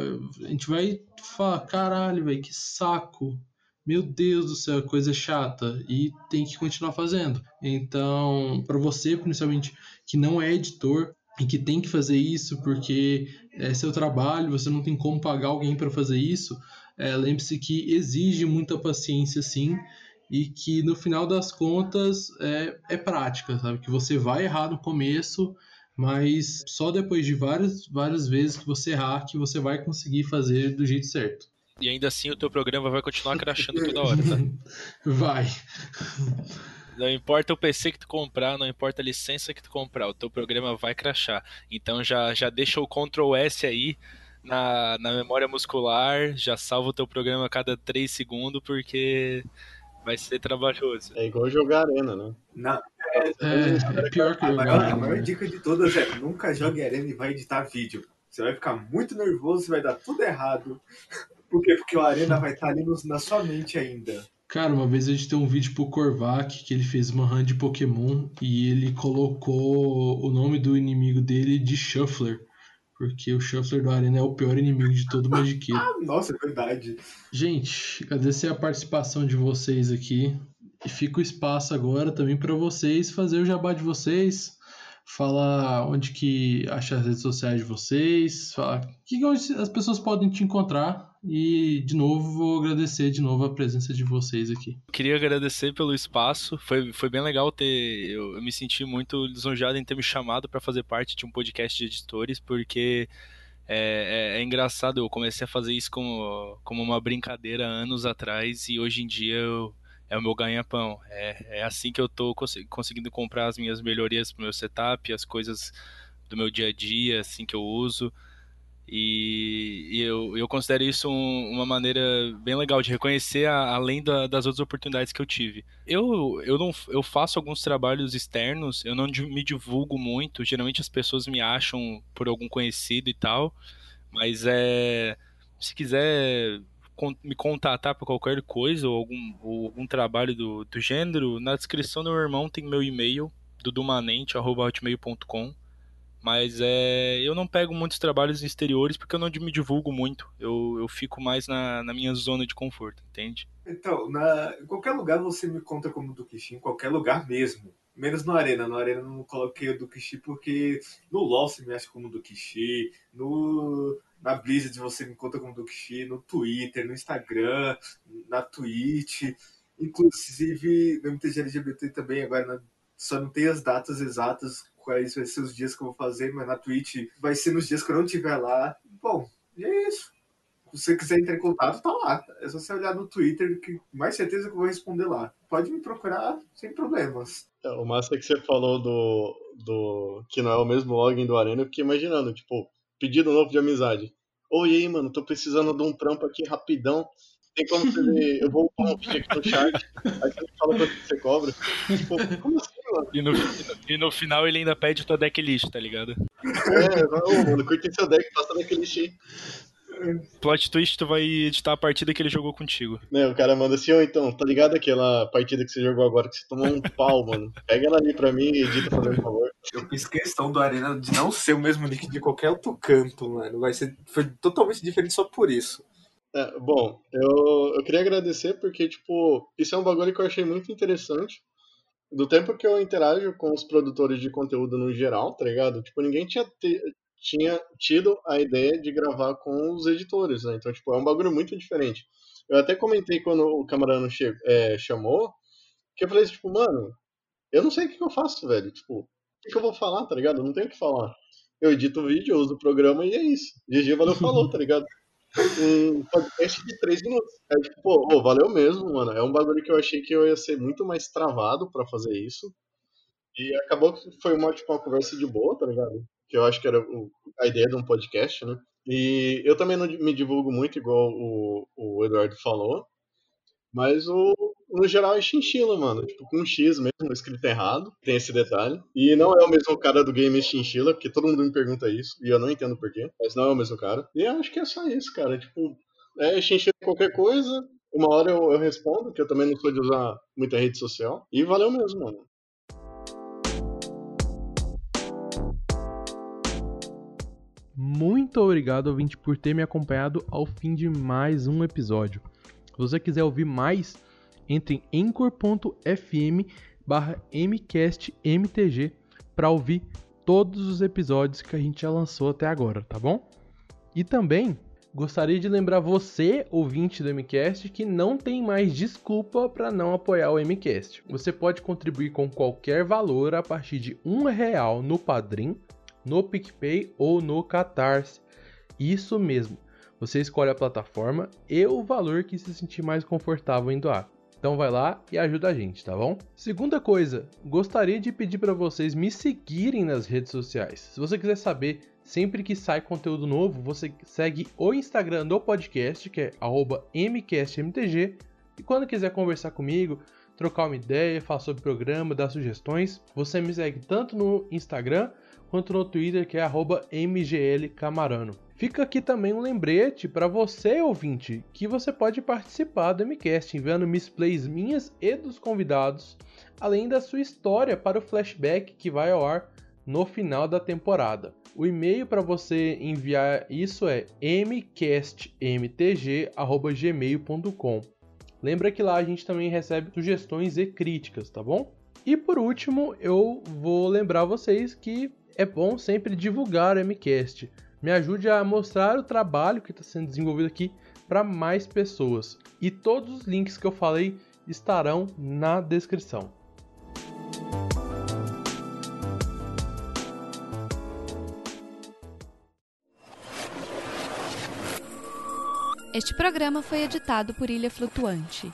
a gente vai falar, caralho, velho, que saco. Meu Deus do céu, coisa chata. E tem que continuar fazendo. Então, para você, principalmente, que não é editor, e que tem que fazer isso porque é seu trabalho, você não tem como pagar alguém para fazer isso, é, lembre-se que exige muita paciência sim e que no final das contas é, é prática, sabe? Que você vai errar no começo, mas só depois de várias, várias vezes que você errar que você vai conseguir fazer do jeito certo. E ainda assim o teu programa vai continuar crashando toda hora, tá? vai. Não importa o PC que tu comprar, não importa a licença que tu comprar, o teu programa vai crashar. Então já, já deixa o Ctrl S aí na, na memória muscular, já salva o teu programa a cada 3 segundos, porque vai ser trabalhoso. É igual jogar arena, né? Na, É, é pior que a, maior, a maior dica de todas é nunca jogue arena e vai editar vídeo. Você vai ficar muito nervoso, vai dar tudo errado. Por quê? Porque o arena vai estar ali no- na sua mente ainda. Cara, uma vez a gente tem um vídeo pro Korvac que ele fez uma run de Pokémon e ele colocou o nome do inimigo dele de Shuffler. Porque o Shuffler do Arena é o pior inimigo de todo Magiqueiro. Ah, nossa, é verdade. Gente, agradecer a participação de vocês aqui. E fica o espaço agora também para vocês fazer o jabá de vocês, falar onde que achar as redes sociais de vocês, falar que onde as pessoas podem te encontrar. E de novo vou agradecer de novo a presença de vocês aqui. Queria agradecer pelo espaço, foi, foi bem legal ter. Eu, eu me senti muito lisonjeado em ter me chamado para fazer parte de um podcast de editores, porque é, é- é engraçado, eu comecei a fazer isso como, como uma brincadeira anos atrás e hoje em dia eu- é o meu ganha-pão. É, é assim que eu consi- conseguindo comprar as minhas melhorias pro meu setup, as coisas do meu dia a dia, assim que eu uso. E, e eu, eu considero isso um- uma maneira bem legal de reconhecer a- além da- das outras oportunidades que eu tive. Eu, eu, não, eu faço alguns trabalhos externos, eu não me divulgo muito, geralmente as pessoas me acham por algum conhecido e tal, mas é, se quiser me contatar para qualquer coisa ou algum, ou algum trabalho do, do gênero, na descrição do meu irmão tem meu e-mail, dudumanente.hotmail.com. Mas é, eu não pego muitos trabalhos exteriores porque eu não me divulgo muito. Eu, eu fico mais na, na minha zona de conforto, entende? Então, na, em qualquer lugar você me conta como Dukishi, em qualquer lugar mesmo. Menos no Arena. No Arena eu não coloquei o Dukishi porque no LoL você me acha como Dukishi, no, na Blizzard você me conta como Dukishi, no Twitter, no Instagram, na Twitch. Inclusive, no MTG LGBT também, agora na- só não tem as datas exatas quais vai ser os dias que eu vou fazer, mas na Twitch vai ser nos dias que eu não estiver lá. Bom, e é isso. Se você quiser entrar em contato, tá lá. É só você olhar no Twitter, que mais certeza que eu vou responder lá. Pode me procurar sem problemas. É, O massa é que você falou do, do. que não é o mesmo login do Arena, eu fiquei imaginando, tipo, pedido novo de amizade. Oi, e aí, mano, tô precisando de um trampo aqui rapidão. Tem como você? Eu vou upar um vídeo aqui no chat. Aí você fala quanto que você cobra. Tipo, como assim? E no, e no final ele ainda pede tua decklist, tá ligado? É, vai, mano, curte seu deck, passa naquele shit. Plot twist, tu vai editar a partida que ele jogou contigo. Né, o cara manda assim, ô então, tá ligado aquela partida que você jogou agora que você tomou um pau, mano? Pega ela ali pra mim e edita, fazendo favor. Eu fiz questão do Arena de não ser o mesmo nick de qualquer outro canto, mano. Vai ser. Foi totalmente diferente só por isso. É, bom, eu, eu queria agradecer porque, tipo, isso é um bagulho que eu achei muito interessante. Do tempo que eu interajo com os produtores de conteúdo no geral, tá ligado? Tipo, ninguém tinha, te- tinha tido a ideia de gravar com os editores, né? Então, tipo, é um bagulho muito diferente. Eu até comentei quando o camarada che- é, chamou, que eu falei assim, tipo, mano, eu não sei o que, eu faço, velho. Tipo, o que, eu vou falar, tá ligado? Eu não tenho o que falar. Eu edito o vídeo, eu uso o programa e é isso. GG valeu, falou, tá ligado? Um podcast de três minutos. É tipo, pô, ô, valeu mesmo, mano. É um bagulho que eu achei que eu ia ser muito mais travado pra fazer isso. E acabou que foi uma, tipo, uma conversa de boa, tá ligado? Que eu acho que era a ideia de um podcast, né? E eu também não me divulgo muito, igual o, o Eduardo falou. Mas o, no geral é chinchila, mano. Tipo, com um X mesmo, escrito errado. Tem esse detalhe. E não é o mesmo cara do game chinchila, porque todo mundo me pergunta isso. E eu não entendo porquê. Mas não é o mesmo cara. E acho que é só isso, cara. Tipo, é chinchila qualquer coisa. Uma hora eu, eu respondo, que eu também não sou de usar muita rede social. E valeu mesmo, mano. Muito obrigado, ouvinte, por ter me acompanhado ao fim de mais um episódio. Se você quiser ouvir mais entre em anchor.fm barra mcastmtg para ouvir todos os episódios que a gente já lançou até agora, tá bom? E também gostaria de lembrar você, ouvinte do MCast, que não tem mais desculpa para não apoiar o MCast. Você pode contribuir com qualquer valor a partir de um real no Padrim, no PicPay ou no Catarse. Isso mesmo. Você escolhe a plataforma e o valor que se sentir mais confortável em doar. Então vai lá e ajuda a gente, tá bom? Segunda coisa, gostaria de pedir para vocês me seguirem nas redes sociais. Se você quiser saber sempre que sai conteúdo novo, você segue o Instagram do podcast, que é @mcastmtg, e quando quiser conversar comigo, trocar uma ideia, falar sobre o programa, dar sugestões, você me segue tanto no Instagram quanto no Twitter, que é mglcamarano. Fica aqui também um lembrete para você, ouvinte, que você pode participar do MCast enviando misplays minhas e dos convidados, além da sua história para o flashback que vai ao ar no final da temporada. O e-mail para você enviar isso é mcastmtg@gmail.com. Lembra que lá a gente também recebe sugestões e críticas, tá bom? E por último, eu vou lembrar vocês que é bom sempre divulgar o MCast me ajude a mostrar o trabalho que está sendo desenvolvido aqui para mais pessoas. E todos os links que eu falei estarão na descrição. Este programa foi editado por Ilha Flutuante.